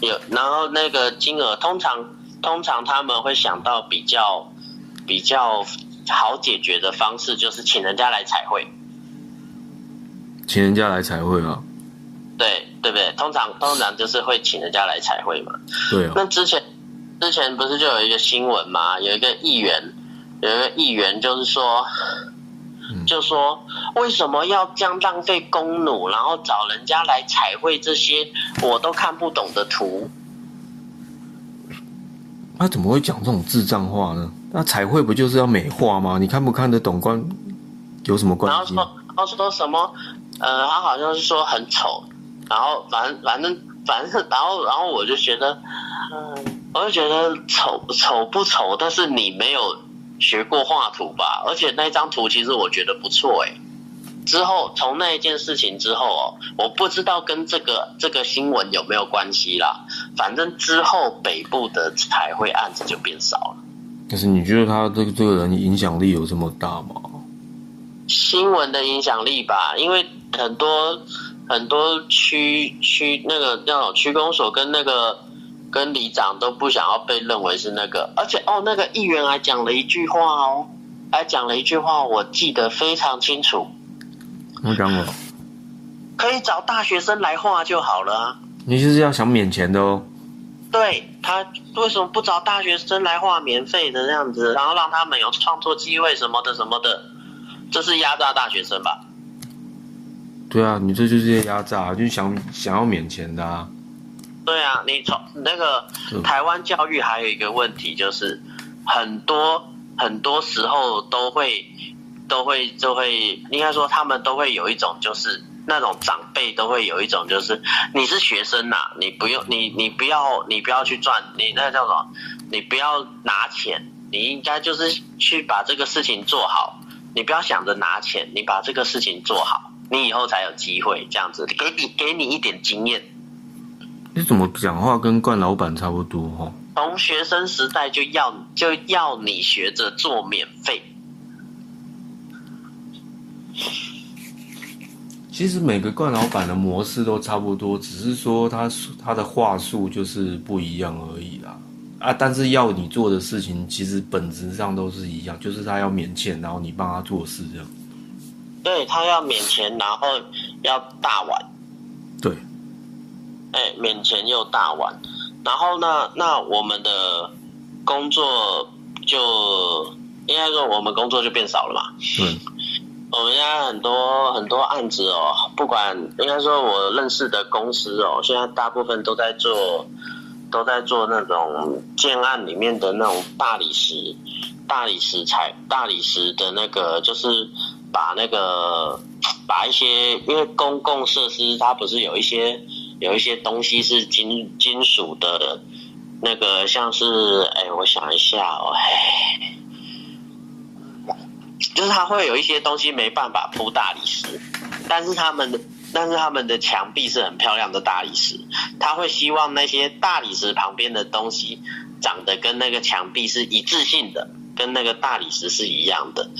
有然后那个金额通常通常他们会想到比较比较好解决的方式，就是请人家来彩绘，请人家来彩绘啊，对对不对？通常通常就是会请人家来彩绘嘛。对啊，那之前之前不是就有一个新闻嘛，有一个议员，有一个议员就是说，就说为什么要这样浪费公弩，然后找人家来彩绘这些我都看不懂的图？他怎么会讲这种智障话呢？那彩绘不就是要美化吗？你看不看得懂关有什么然关系？然后说，然后说什么？呃，他好像是说很丑，然后反正反正反正，然后然后我就觉得，嗯，我就觉得丑丑不丑，但是你没有学过画图吧？而且那张图其实我觉得不错诶。之后从那一件事情之后哦，我不知道跟这个这个新闻有没有关系啦。反正之后北部的彩绘案子就变少了。但是你觉得他这个这个人影响力有这么大吗？新闻的影响力吧，因为很多很多区区那个那种区公所跟那个跟里长都不想要被认为是那个，而且哦，那个议员还讲了一句话哦，还讲了一句话，我记得非常清楚，我讲过，可以找大学生来画就好了啊。你就是要想免钱的哦。对他为什么不找大学生来画免费的这样子，然后让他们有创作机会什么的什么的，这是压榨大学生吧？对啊，你这就是压榨，就是想想要免钱的啊。对啊，你从那个嗯台湾教育还有一个问题，就是很多很多时候都会都会就会应该说他们都会有一种就是那种长辈都会有一种就是你是学生呐、你不用你你不要你不要去赚你那叫什么，你不要拿钱，你应该就是去把这个事情做好，你不要想着拿钱，你把这个事情做好，你以后才有机会这样子，给你给你一点经验。你怎么讲话跟冠老板差不多哦？从学生时代就要就要你学着做免费，其实每个冠老板的模式都差不多，只是说他他的话术就是不一样而已啦。啊，但是要你做的事情，其实本质上都是一样，就是他要免钱，然后你帮他做事这样。对他要免钱，然后要大碗，对，哎，免钱又大碗，然后呢，那我们的工作就应该说我们工作就变少了嘛。对，我们现在很多很多案子哦，不管应该说我认识的公司哦，现在大部分都在做，都在做那种建案里面的那种大理石、大理石材、大理石的那个，就是把那个把一些，因为公共设施它不是有一些有一些东西是金金属的，那个像是哎，我想一下哦，哎。就是它会有一些东西没办法铺大理石，但是他们的但是他们的墙壁是很漂亮的大理石，他会希望那些大理石旁边的东西长得跟那个墙壁是一致性的，跟那个大理石是一样的。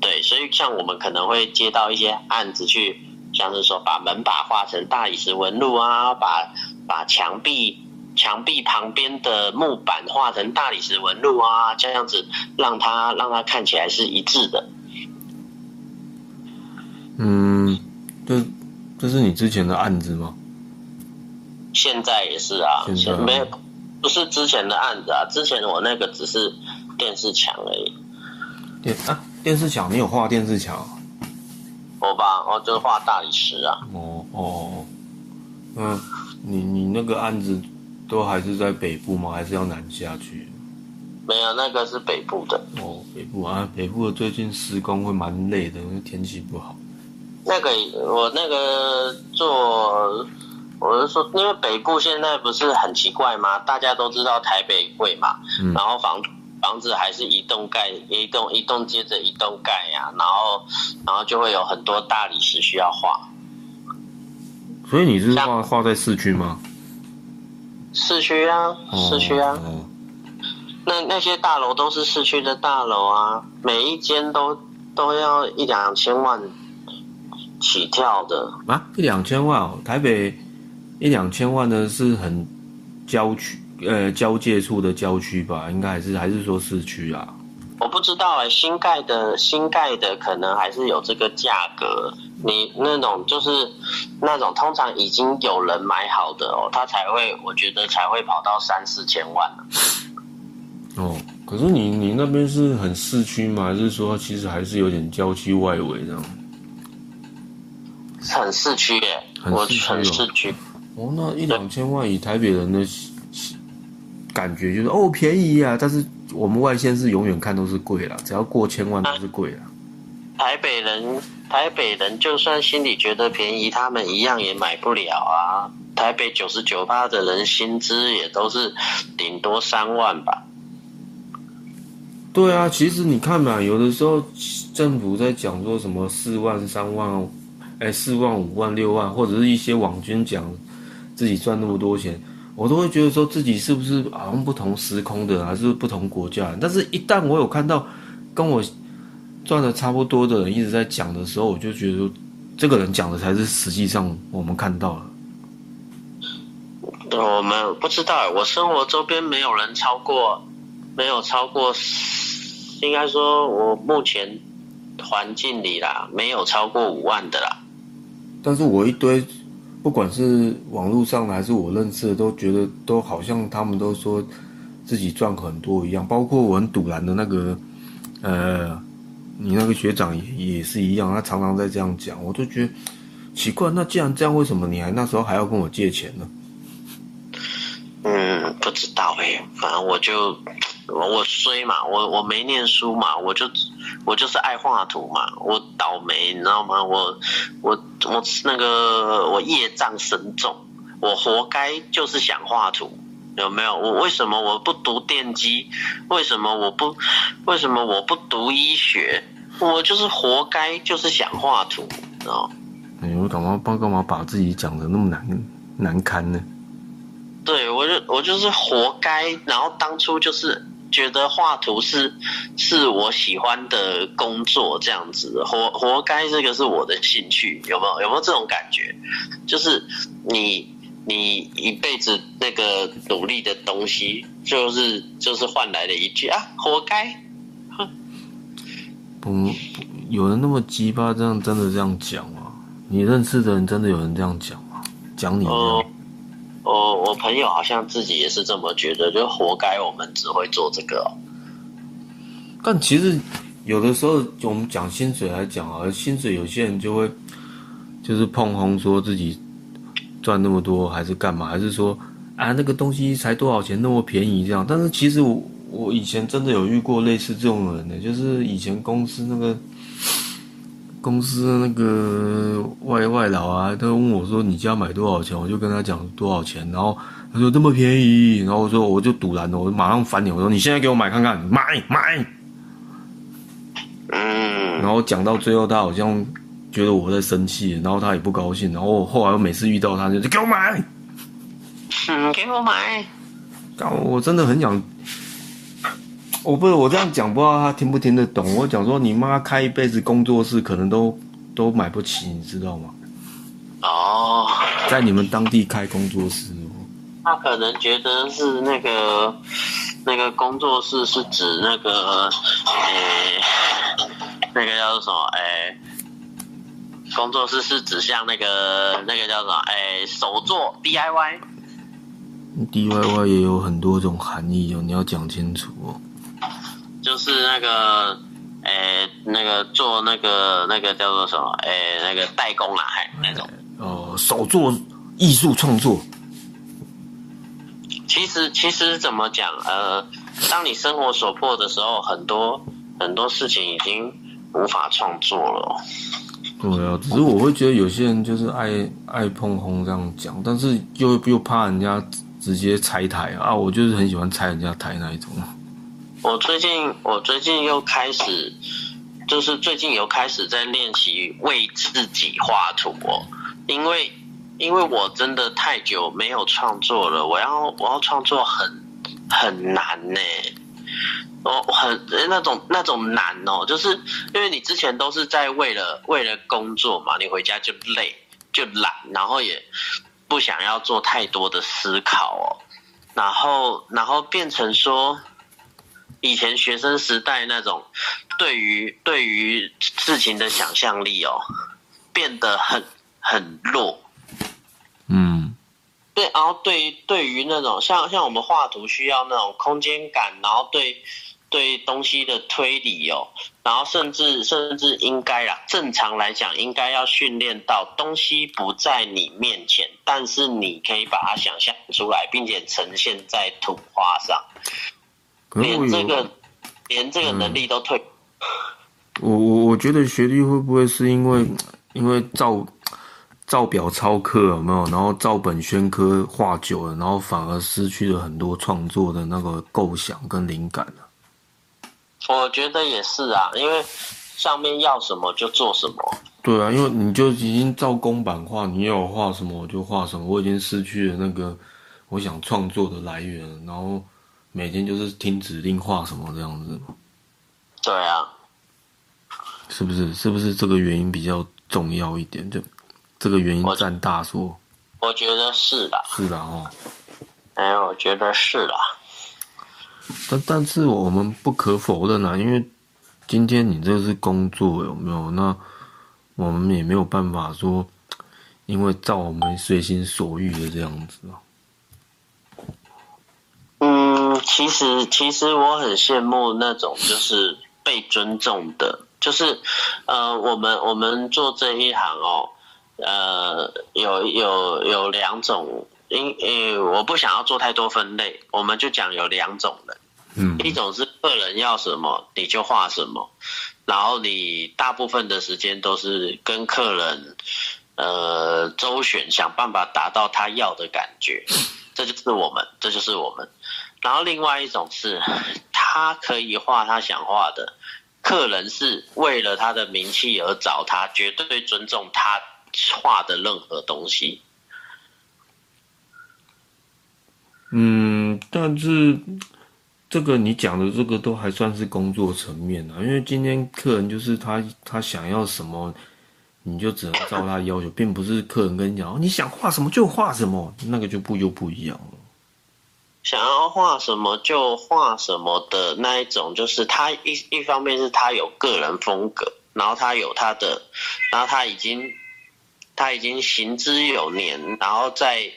对，所以像我们可能会接到一些案子去，像是说把门把画成大理石纹路啊，把把墙壁墙壁旁边的木板画成大理石纹路啊，这样子让它让它看起来是一致的。嗯，这这是你之前的案子吗？现在也是啊，现在啊没有不是之前的案子啊，之前我那个只是电视墙而已。电啊，电视墙，你有画电视墙？我吧，我就是画大理石啊。哦哦哦，嗯，你你那个案子都还是在北部吗？还是要南下去？没有，那个是北部的。哦，北部啊，北部的最近施工会蛮累的，因为天气不好。那个我那个做，我是说，因为北部现在不是很奇怪吗？大家都知道台北贵嘛，嗯然后房房子还是一栋盖一栋一栋接着一栋盖呀、然后然后就会有很多大理石需要画。所以你是像画画在市区吗？市区啊，市区啊，哦那那些大楼都是市区的大楼啊，每一间都都要一两千万起跳的。啊，一两千万哦，台北一两千万呢是很郊区，呃，交界处的郊区吧？应该还是还是说市区啊？我不知道哎、新盖的新盖的可能还是有这个价格。你那种就是那种通常已经有人买好的哦，他才会，我觉得才会跑到三四千万呢、哦，可是你你那边是很市区吗？还是说其实还是有点郊区外围这样？很市区耶、我很市区哦很市区。哦，那一两千万以台北人的感觉就是哦便宜啊，但是我们外县是永远看都是贵啦，只要过千万都是贵啦。台北人，台北人就算心里觉得便宜，他们一样也买不了啊。台北九十九趴的人薪资也都是顶多三万吧。对啊，其实你看嘛，有的时候政府在讲说什么四万、三万，哎，四万、五万、六万，或者是一些网军讲自己赚那么多钱，我都会觉得说自己是不是好像不同时空的，还是不同国家。但是，一旦我有看到跟我赚的差不多的人一直在讲的时候，我就觉得这个人讲的才是实际上我们看到了。我们不知道，我生活周边没有人超过，没有超过，应该说我目前环境里啦，没有超过五万的啦。但是我一堆，不管是网络上的还是我认识的，都觉得都好像他们都说自己赚很多一样。包括我很堵然的那个，呃，你那个学长也也是一样，他常常在这样讲，我就觉得奇怪。那既然这样，为什么你还那时候还要跟我借钱呢？嗯，不知道哎、反正我就我我衰嘛，我我没念书嘛，我就我就是爱画图嘛，我倒霉，你知道吗？我我我那个我业障深重，我活该就是想画图，有没有？我为什么我不读电机？为什么我不为什么我不读医学？我就是活该，就是想画图，知道吗？哎，我干嘛帮干嘛把自己讲的那么难难堪呢？对，我就我就是活该，然后当初就是觉得画图是是我喜欢的工作，这样子，活活该这个是我的兴趣，有没有有没有这种感觉？就是你你一辈子那个努力的东西，就是就是换来了一句啊，活该。不，不有人那么鸡巴这样真的这样讲吗？你认识的人真的有人这样讲吗？讲你这样哦，我我朋友好像自己也是这么觉得，就活该我们只会做这个、但其实有的时候，我们讲薪水来讲啊，薪水有些人就会就是碰红说自己赚那么多，还是干嘛？还是说啊那个东西才多少钱那么便宜这样？但是其实我我以前真的有遇过类似这种人呢，就是以前公司那个公司那个外外劳啊，他问我说你家买多少钱，我就跟他讲多少钱，然后他说这么便宜，然后我说我就堵拦了，我就马上翻脸，我说你现在给我买看看，买买。嗯，然后讲到最后，他好像觉得我在生气，然后他也不高兴，然后我后来我每次遇到他，就就给我买，嗯，给我买。干我真的很想，我不是我这样讲，不知道他听不听得懂。我讲说你妈开一辈子工作室，可能都都买不起，你知道吗？哦。在你们当地开工作室，他可能觉得是那个那个工作室是指那个，诶、那个叫做什么？诶、工作室是指向那个那个叫什么？诶、手作 DIY。DIY 也有很多种含义哦，你要讲清楚哦。就是那个，诶、那个做那个那个叫做什么？诶、那个代工啊，还那种。哦，手做艺术创作，其实其实怎么讲？呃，当你生活所迫的时候，很多很多事情已经无法创作了哦。对啊，只是我会觉得有些人就是爱爱碰红这样讲，但是又又怕人家直接拆台啊，我就是很喜欢拆人家台那一种。我最近我最近又开始，就是最近有开始在练习为自己画图哦，因为因为我真的太久没有创作了，我要我要创作很很难呢。哦，很那种那种难哦，就是因为你之前都是在为了为了工作嘛，你回家就累就懒，然后也不想要做太多的思考哦，然后然后变成说，以前学生时代那种对于对于事情的想象力哦，变得很很弱。嗯，对，然后对于对于那种像像我们画图需要那种空间感，然后对对东西的推理哦，然后甚至甚至应该啦，正常来讲应该要训练到东西不在你面前，但是你可以把它想象出来，并且呈现在图画上，连这个连这个能力都退。我我我觉得学历会不会是因为因为照照表抄课有没有，然后照本宣科画久了，然后反而失去了很多创作的那个构想跟灵感啊我觉得也是啊，因为上面要什么就做什么。对啊，因为你就已经照公版画，你要我画什么我就画什么，我已经失去了那个我想创作的来源，然后每天就是听指令画什么这样子，对啊，是不是？是不是这个原因比较重要一点？就这个原因占大数，我觉得是啦，是的哦。哎，我觉得是啦。但但是我们不可否认啊，因为今天你这是工作有没有？那我们也没有办法说，因为照我们随心所欲的这样子啊。嗯，其实其实我很羡慕那种就是被尊重的，就是呃，我们我们做这一行哦，呃，有有有两种，因呃，我不想要做太多分类，我们就讲有两种人，嗯。一种是客人要什么你就画什么，然后你大部分的时间都是跟客人呃周旋，想办法达到他要的感觉，这就是我们，这就是我们。然后另外一种是，他可以画他想画的，客人是为了他的名气而找他，绝对尊重他画的任何东西。嗯，但是这个你讲的这个都还算是工作层面啊，因为今天客人就是他他想要什么，你就只能照他要求，并不是客人跟你讲哦你想画什么就画什么，那个就不又不一样了。想要画什么就画什么的那一种，就是他一一方面是他有个人风格，然后他有他的，然后他已经他已经行之有年，然后在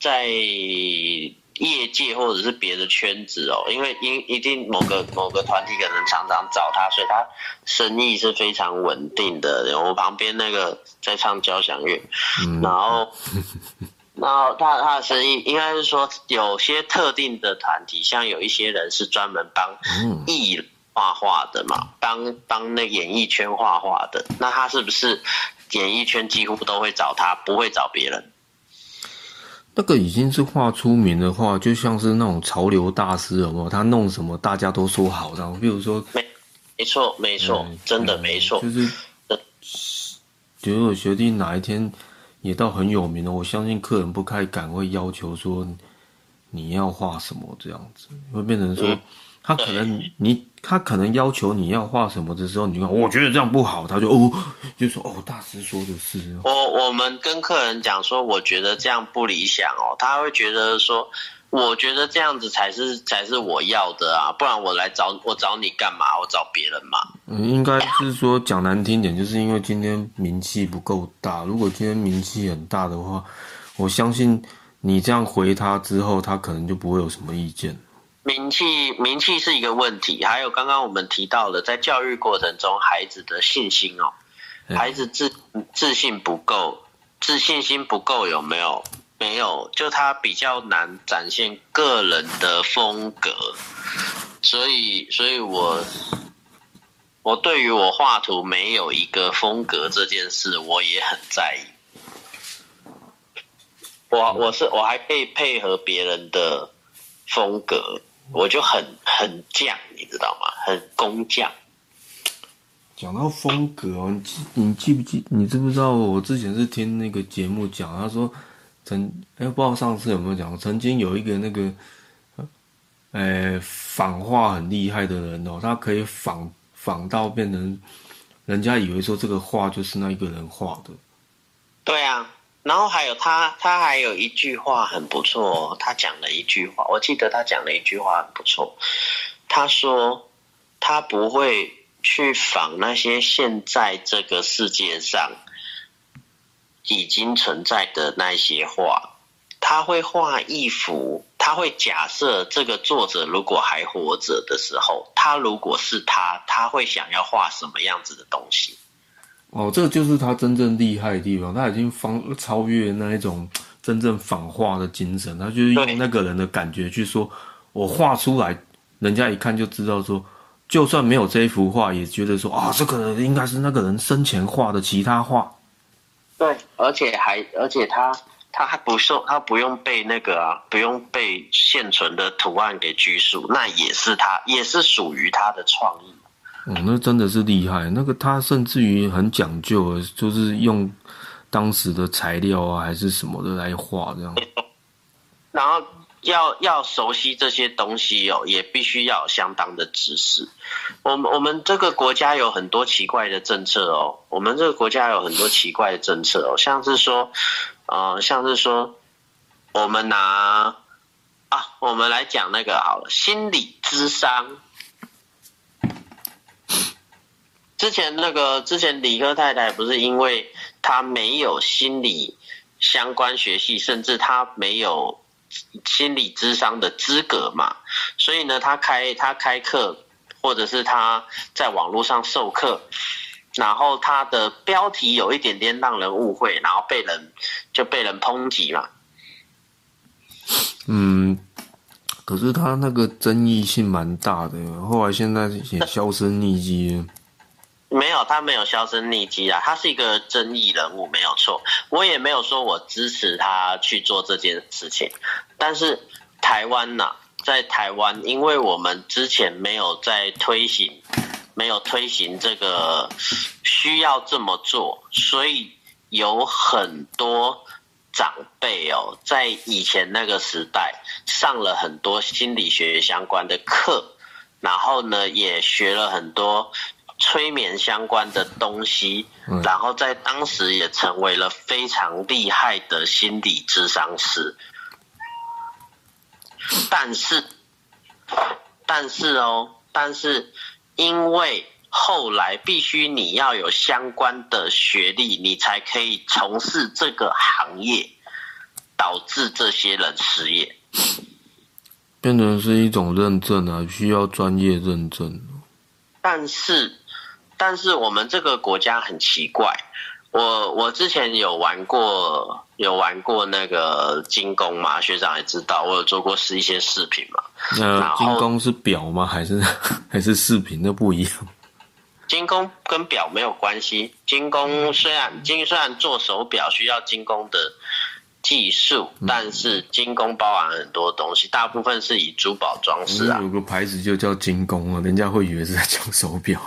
在业界或者是别的圈子哦，因为一一定某个某个团体可能常常找他，所以他生意是非常稳定的。我旁边那个在唱交响乐，嗯，然后，然后他他的生意应该是说有些特定的团体，像有一些人是专门帮嗯艺人画画的嘛，帮帮那演艺圈画画的，那他是不是演艺圈几乎都会找他，不会找别人？那个已经是画出名的话，就像是那种潮流大师，有没有？他弄什么大家都说好，然后比如说，没没错，没错，嗯真的嗯没错就。是，如果学弟哪一天也到很有名的，我相信客人不太敢会要求说你要画什么这样子，会变成说嗯他可能你他可能要求你要画什么的时候，你就看我觉得这样不好，他就哦就说哦大师说的是。哦，我我们跟客人讲说，我觉得这样不理想哦，他会觉得说，我觉得这样子才是才是我要的啊，不然我来找我找你干嘛？我找别人嘛。嗯，应该是说讲难听点，就是因为今天名气不够大。如果今天名气很大的话，我相信你这样回他之后，他可能就不会有什么意见。名气名气是一个问题，还有刚刚我们提到的，在教育过程中，孩子的信心哦，孩子自自信不够，自信心不够有没有？没有，就他比较难展现个人的风格，所以，所以我我对于我画图没有一个风格这件事，我也很在意。我我是我还可以配合别人的风格。我就很很犟，你知道吗？很工匠。讲到风格，你记你记不记？你知不知道？我之前是听那个节目讲，他说曾哎，不知道上次有没有讲，曾经有一个那个，呃，仿画很厉害的人哦，他可以仿仿到变成人家以为说这个画就是那一个人画的。对啊。然后还有他，他还有一句话很不错。他讲了一句话，我记得他讲了一句话很不错。他说他不会去仿那些现在这个世界上已经存在的那些画，他会画一幅。他会假设这个作者如果还活着的时候，他如果是他，他会想要画什么样子的东西。哦，这个就是他真正厉害的地方，他已经方超越那一种真正仿画的精神，他就是用那个人的感觉去说，我画出来，人家一看就知道说，就算没有这一幅画，也觉得说啊，这个应该是那个人生前画的其他画。对，而且还而且他他还不受他不用被那个啊，不用被现存的图案给拘束，那也是他也是属于他的创意。哦，那真的是厉害。那个他甚至于很讲究，就是用当时的材料啊，还是什么的来画这样。然后要要熟悉这些东西哦，也必须要相当的知识。我们我们这个国家有很多奇怪的政策哦，我们这个国家有很多奇怪的政策哦，像是说，呃，像是说，我们拿啊，我们来讲那个好了，心理智商。之前那个之前理科太太不是因为她没有心理相关学系，甚至她没有心理智商的资格嘛，所以呢，他开他开课或者是他在网络上授课，然后他的标题有一点点让人误会，然后被人就被人抨击嘛。嗯，可是他那个争议性蛮大的，后来现在也销声匿迹。没有，他没有销声匿迹啊，他是一个争议人物，没有错。我也没有说我支持他去做这件事情，但是台湾呐，在台湾，因为我们之前没有在推行，没有推行这个需要这么做，所以有很多长辈哦，在以前那个时代上了很多心理学相关的课，然后呢，也学了很多。催眠相关的东西，然后在当时也成为了非常厉害的心理智商师。但是，但是哦，但是因为后来必须你要有相关的学历，你才可以从事这个行业，导致这些人失业，变成是一种认证啊，需要专业认证。但是。但是我们这个国家很奇怪，我我之前有玩过，有玩过那个精工嘛，学长也知道，我有做过是一些视频嘛。那精工是表吗？还是 还是视频？那不一样。精工跟表没有关系，精工虽然精虽然做手表需要精工的技术，但是精工包含很多东西，大部分是以珠宝装饰啊。有个牌子就叫精工啊，人家会以为是在讲手表。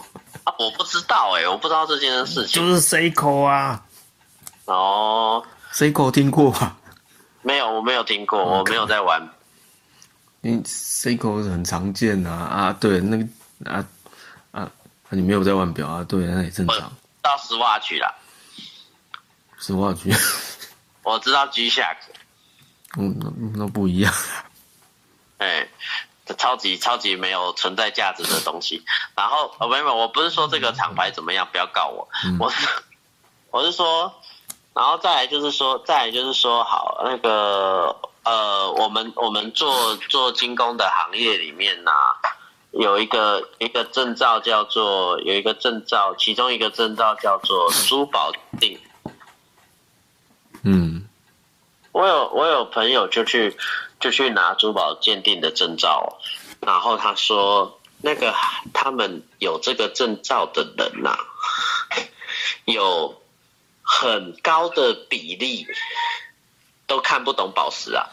我不知道哎，我不知道这件事情。就是 Seiko 啊。哦。Seiko 听过吧？没有，我没有听过，我没有在玩。因 Seiko 很常见啊啊，对，那个啊啊，你没有在玩表啊？对，那也正常。到十瓦区了。十瓦区。我知道 G Shock。嗯，那那不一样。哎。超级超级没有存在价值的东西，然后呃没有，我不是说这个厂牌怎么样，不要告我，我是 我是说，然后再来就是说，再来就是说，好那个呃，我们我们做做精工的行业里面呐、有一个一个证照叫做有一个证照，其中一个证照叫做珠宝定。嗯，我有我有朋友就去就去拿珠宝鉴定的证照，然后他说那个他们有这个证照的人呐、有很高的比例都看不懂宝石啊。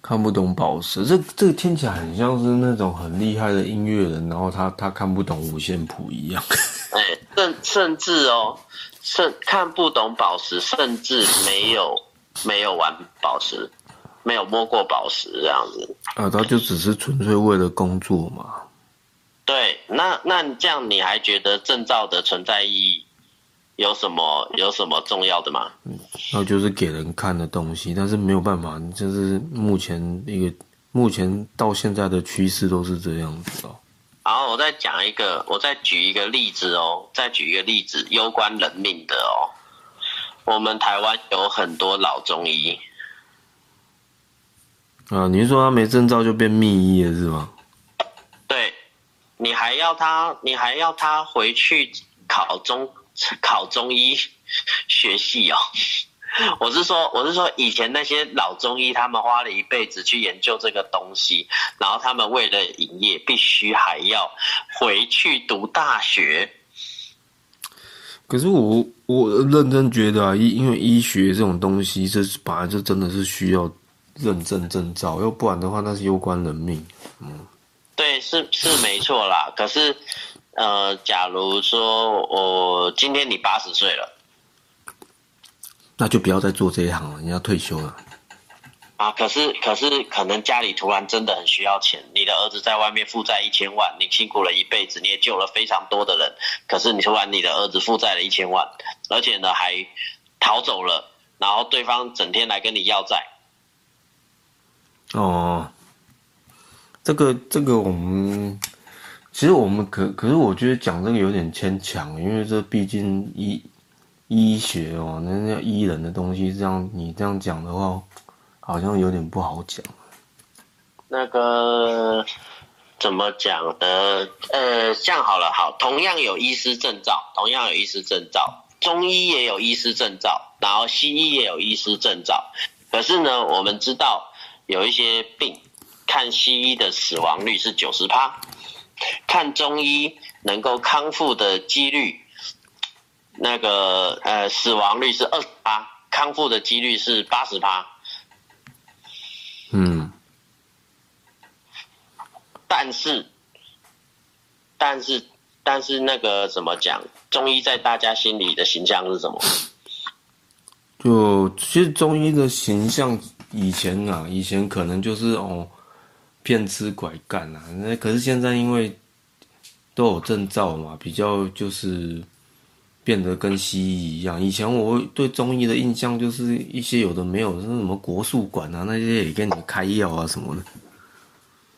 看不懂宝石，这这个听起来很像是那种很厉害的音乐人，然后他他看不懂五线谱一样。哎，甚甚至哦，甚看不懂宝石，甚至没有没有玩宝石，没有摸过宝石这样子。啊，他就只是纯粹为了工作嘛。对，那那这样你还觉得证照的存在意义有什么有什么重要的吗？嗯，那就是给人看的东西，但是没有办法，就是目前一个目前到现在的趋势都是这样子哦。然后我再讲一个，我再举一个例子哦，再举一个例子，攸关人命的哦。我们台湾有很多老中医，啊，你是说他没证照就变秘医了是吗？对，你还要他，你还要他回去考中考中医学系哦。我是说，我是说，以前那些老中医，他们花了一辈子去研究这个东西，然后他们为了营业，必须还要回去读大学。可是我我认真觉得啊，医因为医学这种东西，这本来就真的是需要认证证照，要不然的话那是攸关人命。嗯对，是是没错啦。可是，呃，假如说我今天你八十岁了那就不要再做这一行了，你要退休了。啊，可是可是可能家里突然真的很需要钱，你的儿子在外面负债一千万，你辛苦了一辈子，你也救了非常多的人，可是你突然你的儿子负债了一千万，而且呢还逃走了，然后对方整天来跟你要债，哦，这个这个我们其实我们可可是我觉得讲这个有点牵强，因为这毕竟医医学哦，那叫医人的东西，这样你这样讲的话，好像有点不好讲。那个怎么讲呢？呃，这样好了，好，同样有医师证照，同样有医师证照，中医也有医师证照，然后西医也有医师证照。可是呢，我们知道有一些病，看西医的死亡率是九十趴，看中医能够康复的几率，那个呃死亡率是二十趴，康复的几率是八十趴。嗯，但是，但是，但是那个怎么讲？中医在大家心里的形象是什么？就其实中医的形象以前啊，以前可能就是哦骗吃拐干啊，那可是现在因为都有证照嘛，比较就是变得跟西医一样。以前我对中医的印象就是一些有的没有，是什么国术馆啊，那些也给你开药啊什么的。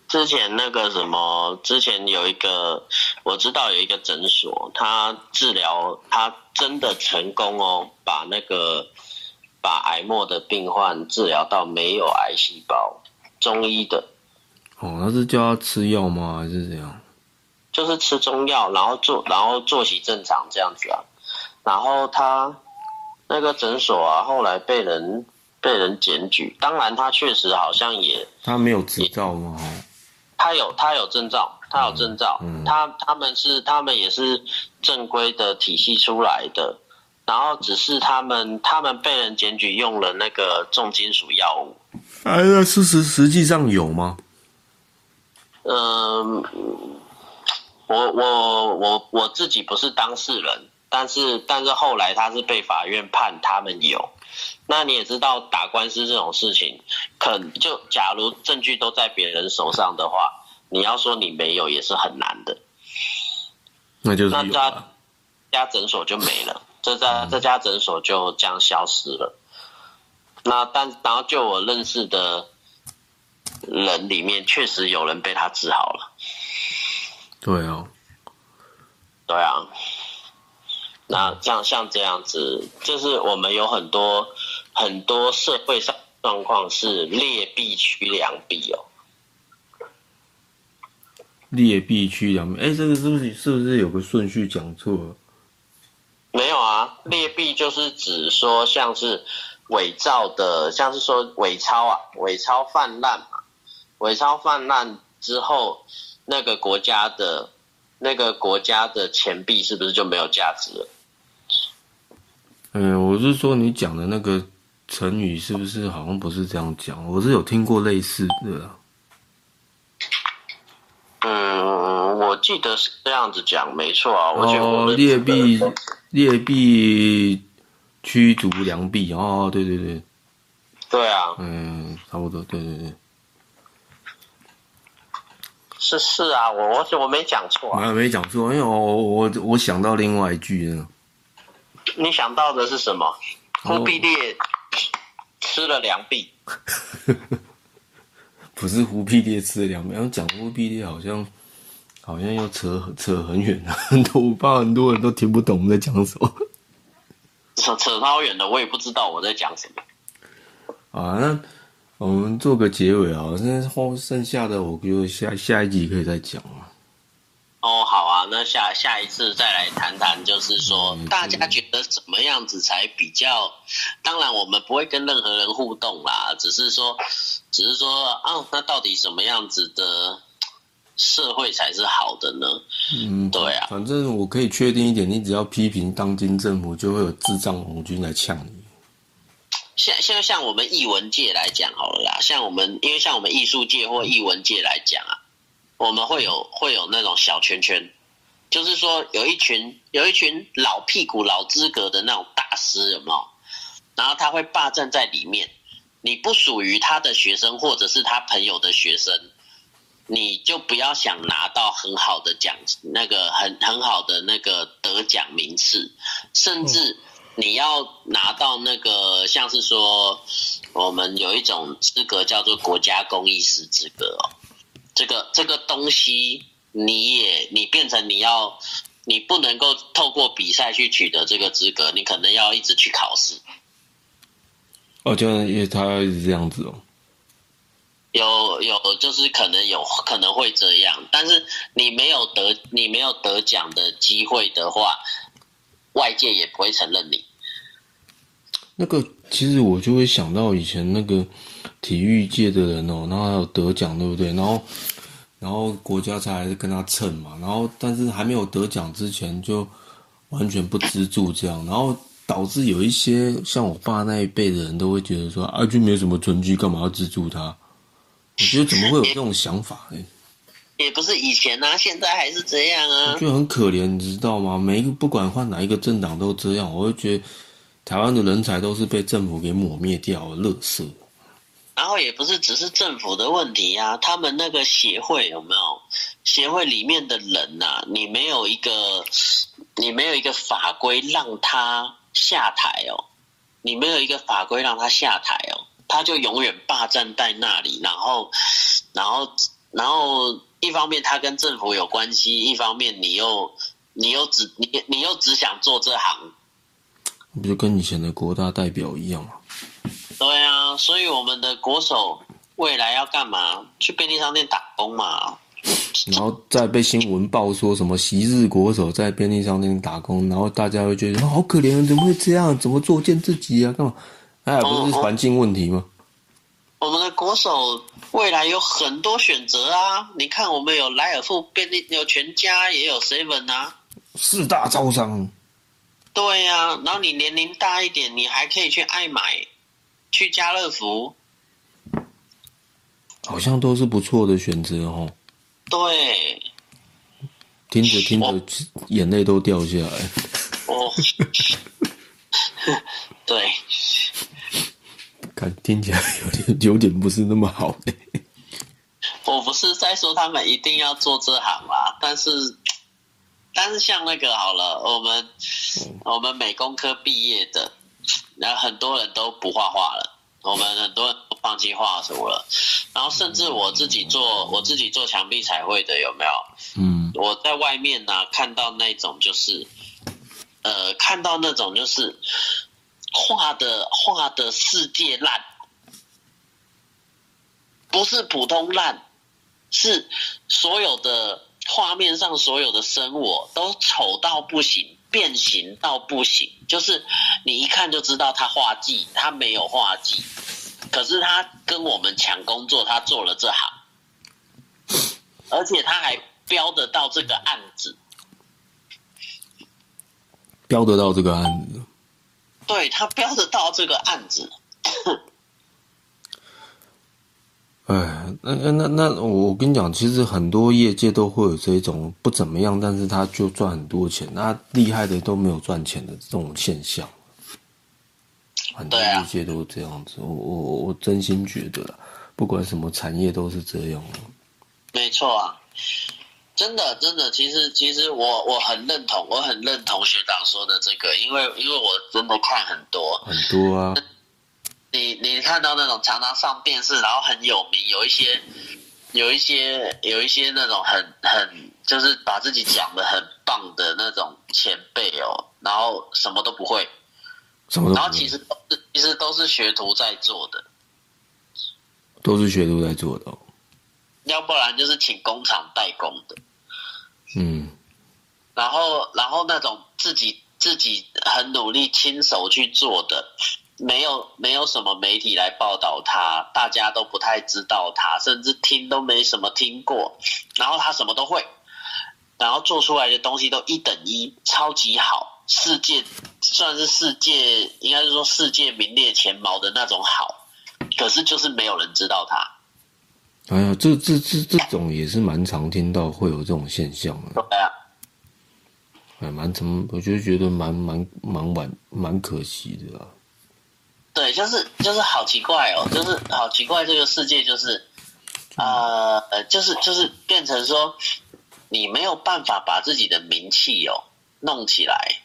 之前那个什么，之前有一个我知道有一个诊所，他治疗他真的成功哦，把那个把癌末的病患治疗到没有癌细胞，中医的。哦，那是叫他吃药吗？还是怎样？就是吃中药，然后做，然后作息正常这样子啊。然后他那个诊所啊，后来被人被人检举。当然，他确实好像也，他没有执照吗？哦他有他有证照，他有证照，嗯他他们是他们也是正规的体系出来的。然后只是他们他们被人检举用了那个重金属药物。哎，那事实实际上有吗？嗯，我我我我自己不是当事人，但是但是后来他是被法院判他们有。那你也知道打官司这种事情，可就假如证据都在别人手上的话，你要说你没有也是很难的。那就是那他有啊。家诊所就没了，这家这家诊所就这样消失了。那但然后就我认识的人里面，确实有人被他治好了。对啊，对啊，那像像这样子，就是我们有很多很多社会上状况是劣币驱良币哦。劣币驱良币，哎，这个是不是是不是有个顺序讲错了？没有啊，劣币就是指说像是伪造的，像是说伪钞啊，伪钞泛滥嘛，伪钞泛滥之后，那个国家的那个国家的钱币是不是就没有价值了？嗯，我是说你讲的那个成语是不是好像不是这样讲？我是有听过类似的。嗯，我记得是这样子讲，没错啊。哦，劣币劣币驱逐良币哦，对对对，对啊，嗯，差不多，对对对，是是啊，我我我没讲错，没没讲错，因为我我我想到另外一句呢。你想到的是什么？忽必烈吃了良币。不是忽必烈吃了两然后讲忽必烈好像好像要扯扯很远了，很多我怕很多人都听不懂我们在讲什么。扯扯超远的，我也不知道我在讲什么。啊，那我们做个结尾啊，那后剩下的我觉得下下一集可以再讲啊。哦，好啊，那下下一次再来谈谈，就是说大家觉得怎么样子才比较？当然，我们不会跟任何人互动啦，只是说，只是说啊，那到底什么样子的社会才是好的呢？嗯，对啊，反正我可以确定一点，你只要批评当今政府，就会有智障红军来呛你。像像像我们艺文界来讲好了啦，像我们因为像我们艺术界或艺文界来讲啊。我们会有会有那种小圈圈，就是说有一群有一群老屁股老资格的那种大师，有没有？然后他会霸占在里面，你不属于他的学生或者是他朋友的学生，你就不要想拿到很好的奖，那个很很好的那个得奖名次，甚至你要拿到那个像是说，我们有一种资格叫做国家公益师资格哦。这个这个东西，你也你变成你要，你不能够透过比赛去取得这个资格，你可能要一直去考试。哦，就因为他一直这样子哦。有有，就是可能有可能会这样，但是你没有得你没有得奖的机会的话，外界也不会承认你。那个其实我就会想到以前那个。体育界的人哦，然后还有得奖，对不对？然后，然后国家才还是跟他蹭嘛。然后，但是还没有得奖之前，就完全不资助这样，然后导致有一些像我爸那一辈的人都会觉得说，阿军没什么成绩，干嘛要资助他？我觉得怎么会有这种想法呢？也不是以前啊，现在还是这样啊。就很可怜，你知道吗？每一个不管换哪一个政党都这样，我会觉得台湾的人才都是被政府给抹灭掉了，垃圾。然后也不是只是政府的问题啊，他们那个协会有没有？协会里面的人呐，你没有一个，你没有一个法规让他下台哦，你没有一个法规让他下台哦，他就永远霸占在那里。然后，然后，然后一方面他跟政府有关系，一方面你又你又只你你又只想做这行，不就跟以前的国大代表一样吗？对啊，所以我们的国手未来要干嘛？去便利商店打工嘛。然后再被新闻报说什么昔日国手在便利商店打工，然后大家会觉得好可怜，怎么会这样？怎么作践自己啊？干嘛？哎，不是环境问题吗？我们的国手未来有很多选择啊！你看，我们有莱尔富便利，有全家，也有 seven 啊，四大招商。对呀，然后你年龄大一点，你还可以去爱买。去家乐福，好像都是不错的选择哦。对，听着听着，眼泪都掉下来。哦，对，看听起来有点有点不是那么好。我不是在说他们一定要做这行啦，但是，但是像那个好了，我们我们美工科毕业的。那很多人都不画画了，我们很多人都放弃画图了，然后甚至我自己做，我自己做墙壁彩绘的有没有？嗯，我在外面呢看到那种就是呃，看到那种就是画的画的世界烂，不是普通烂，是所有的画面上所有的生我都丑到不行，变形到不行，就是你一看就知道他画技，他没有画技，可是他跟我们抢工作，他做了这行，而且他还标得到这个案子。标得到这个案子，对他标得到这个案子。哎，那那那那，我跟你讲，其实很多业界都会有这种不怎么样，但是他就赚很多钱，那厉害的都没有赚钱的这种现象。很多业界都是这样子，我我我真心觉得，不管什么产业都是这样。没错啊。真的，真的，其实，其实我我很认同，我很认同学长说的这个，因为因为我真的看很多很多啊。你你看到那种常常上电视，然后很有名，有一些有一些有一些那种很很就是把自己讲的很棒的那种前辈哦，然后什么都不会，什么，然后其实其实都是学徒在做的，都是学徒在做的，要不然就是请工厂代工的。嗯，然后，然后那种自己自己很努力亲手去做的，没有没有什么媒体来报道他，大家都不太知道他，甚至听都没什么听过。然后他什么都会，然后做出来的东西都一等一，超级好，世界算是世界，应该是说世界名列前茅的那种好。可是就是没有人知道他。哎呀，这这这这种也是蛮常听到会有这种现象的。对啊，哎，蛮怎我就觉得蛮蛮蛮晚蛮可惜的啊。对，就是就是好奇怪哦，就是好奇怪，这个世界就是呃呃，就是就是变成说，你没有办法把自己的名气哦弄起来，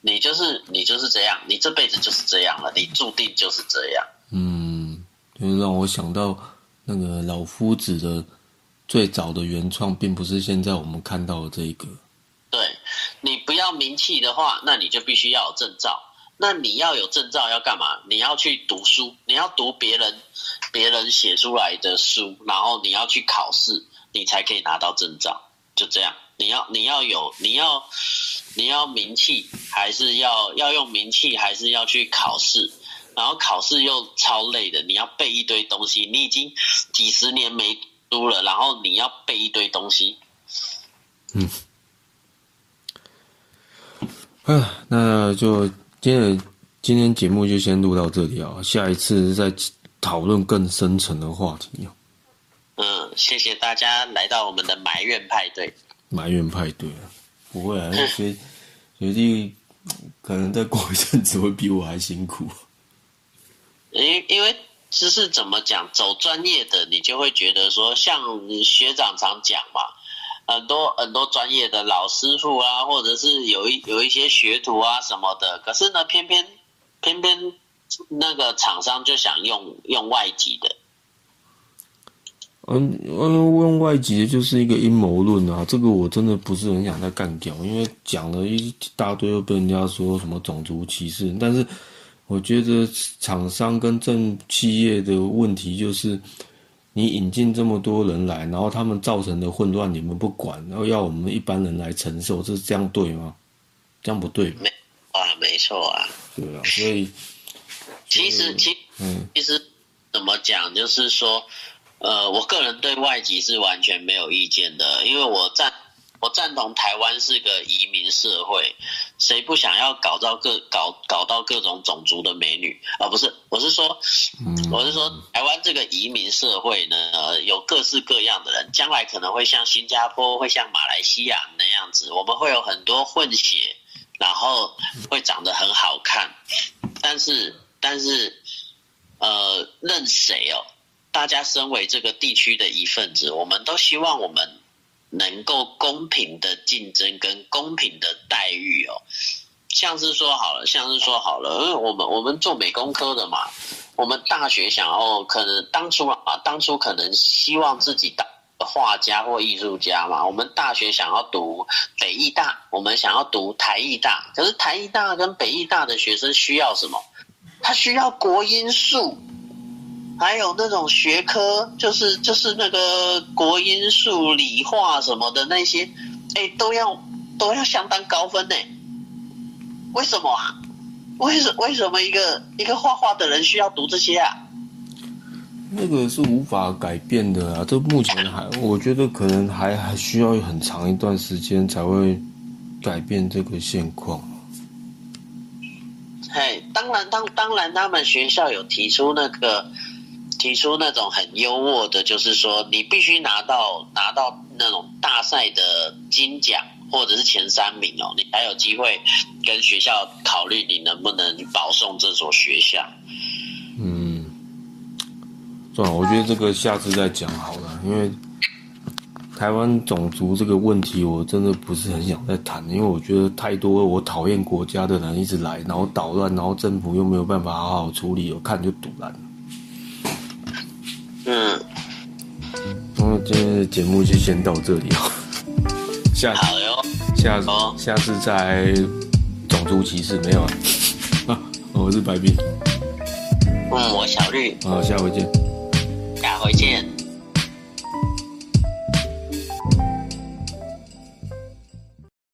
你就是你就是这样，你这辈子就是这样了，你注定就是这样。嗯，就让我想到。那个老夫子的最早的原创，并不是现在我们看到的这一个。对你不要名气的话，那你就必须要有证照。那你要有证照要干嘛？你要去读书，你要读别人别人写出来的书，然后你要去考试，你才可以拿到证照。就这样，你要你要有你要你要名气，还是要要用名气，还是要去考试？然后考试又超累的，你要背一堆东西，你已经几十年没读了，然后你要背一堆东西。嗯，啊，那就今天今天节目就先录到这里啊，下一次再讨论更深层的话题啊。嗯，谢谢大家来到我们的埋怨派对。埋怨派对啊，不会啊，学 学弟可能再过一阵子会比我还辛苦。因因为知识怎么讲，走专业的你就会觉得说，像学长常讲嘛，很多很多专业的老师傅啊，或者是有一有一些学徒啊什么的，可是呢，偏偏偏偏那个厂商就想用用外籍的。嗯嗯，用外籍的就是一个阴谋论啊，这个我真的不是很想再干掉，因为讲了一大堆又被人家说什么种族歧视，但是。我觉得厂商跟政企业的问题就是，你引进这么多人来，然后他们造成的混乱你们不管，然后要我们一般人来承受，这是这样对吗？这样不对。没啊，没错啊。对啊，所以其实其嗯，其实怎么讲，就是说，呃，我个人对外籍是完全没有意见的，因为我在。我赞同台湾是个移民社会，谁不想要搞到各搞搞到各种种族的美女啊？不是，我是说，我是说，台湾这个移民社会呢，有各式各样的人，将来可能会像新加坡，会像马来西亚那样子，我们会有很多混血，然后会长得很好看，但是，但是，呃，任谁哦？大家身为这个地区的一份子，我们都希望我们。能够公平的竞争跟公平的待遇哦，像是说好了，像是说好了，因为我们我们做美工科的嘛，我们大学想要可能当初啊，当初可能希望自己当画家或艺术家嘛。我们大学想要读北艺大，我们想要读台艺大，可是台艺大跟北艺大的学生需要什么？他需要国音数，还有那种学科，就是就是那个国音数、理化什么的那些，哎，都要都要相当高分呢。为什么啊？为什为什么一个一个画画的人需要读这些啊？那个是无法改变的啊！这目前还，我觉得可能还还需要很长一段时间才会改变这个现况。嘿，当然，当当然，他们学校有提出那个提出那种很优渥的，就是说你必须拿到拿到那种大赛的金奖或者是前三名哦，你才有机会跟学校考虑你能不能保送这所学校。嗯，算了，我觉得这个下次再讲好了，因为台湾种族这个问题，我真的不是很想再谈，因为我觉得太多我讨厌国家的人一直来，然后捣乱，然后政府又没有办法好好处理，我看就堵烂。嗯，那今天的节目就先到这里哦。下好哟，下好下次再种族歧视没有啊？啊，我是白冰，嗯，我小绿，好，下回见。下回见。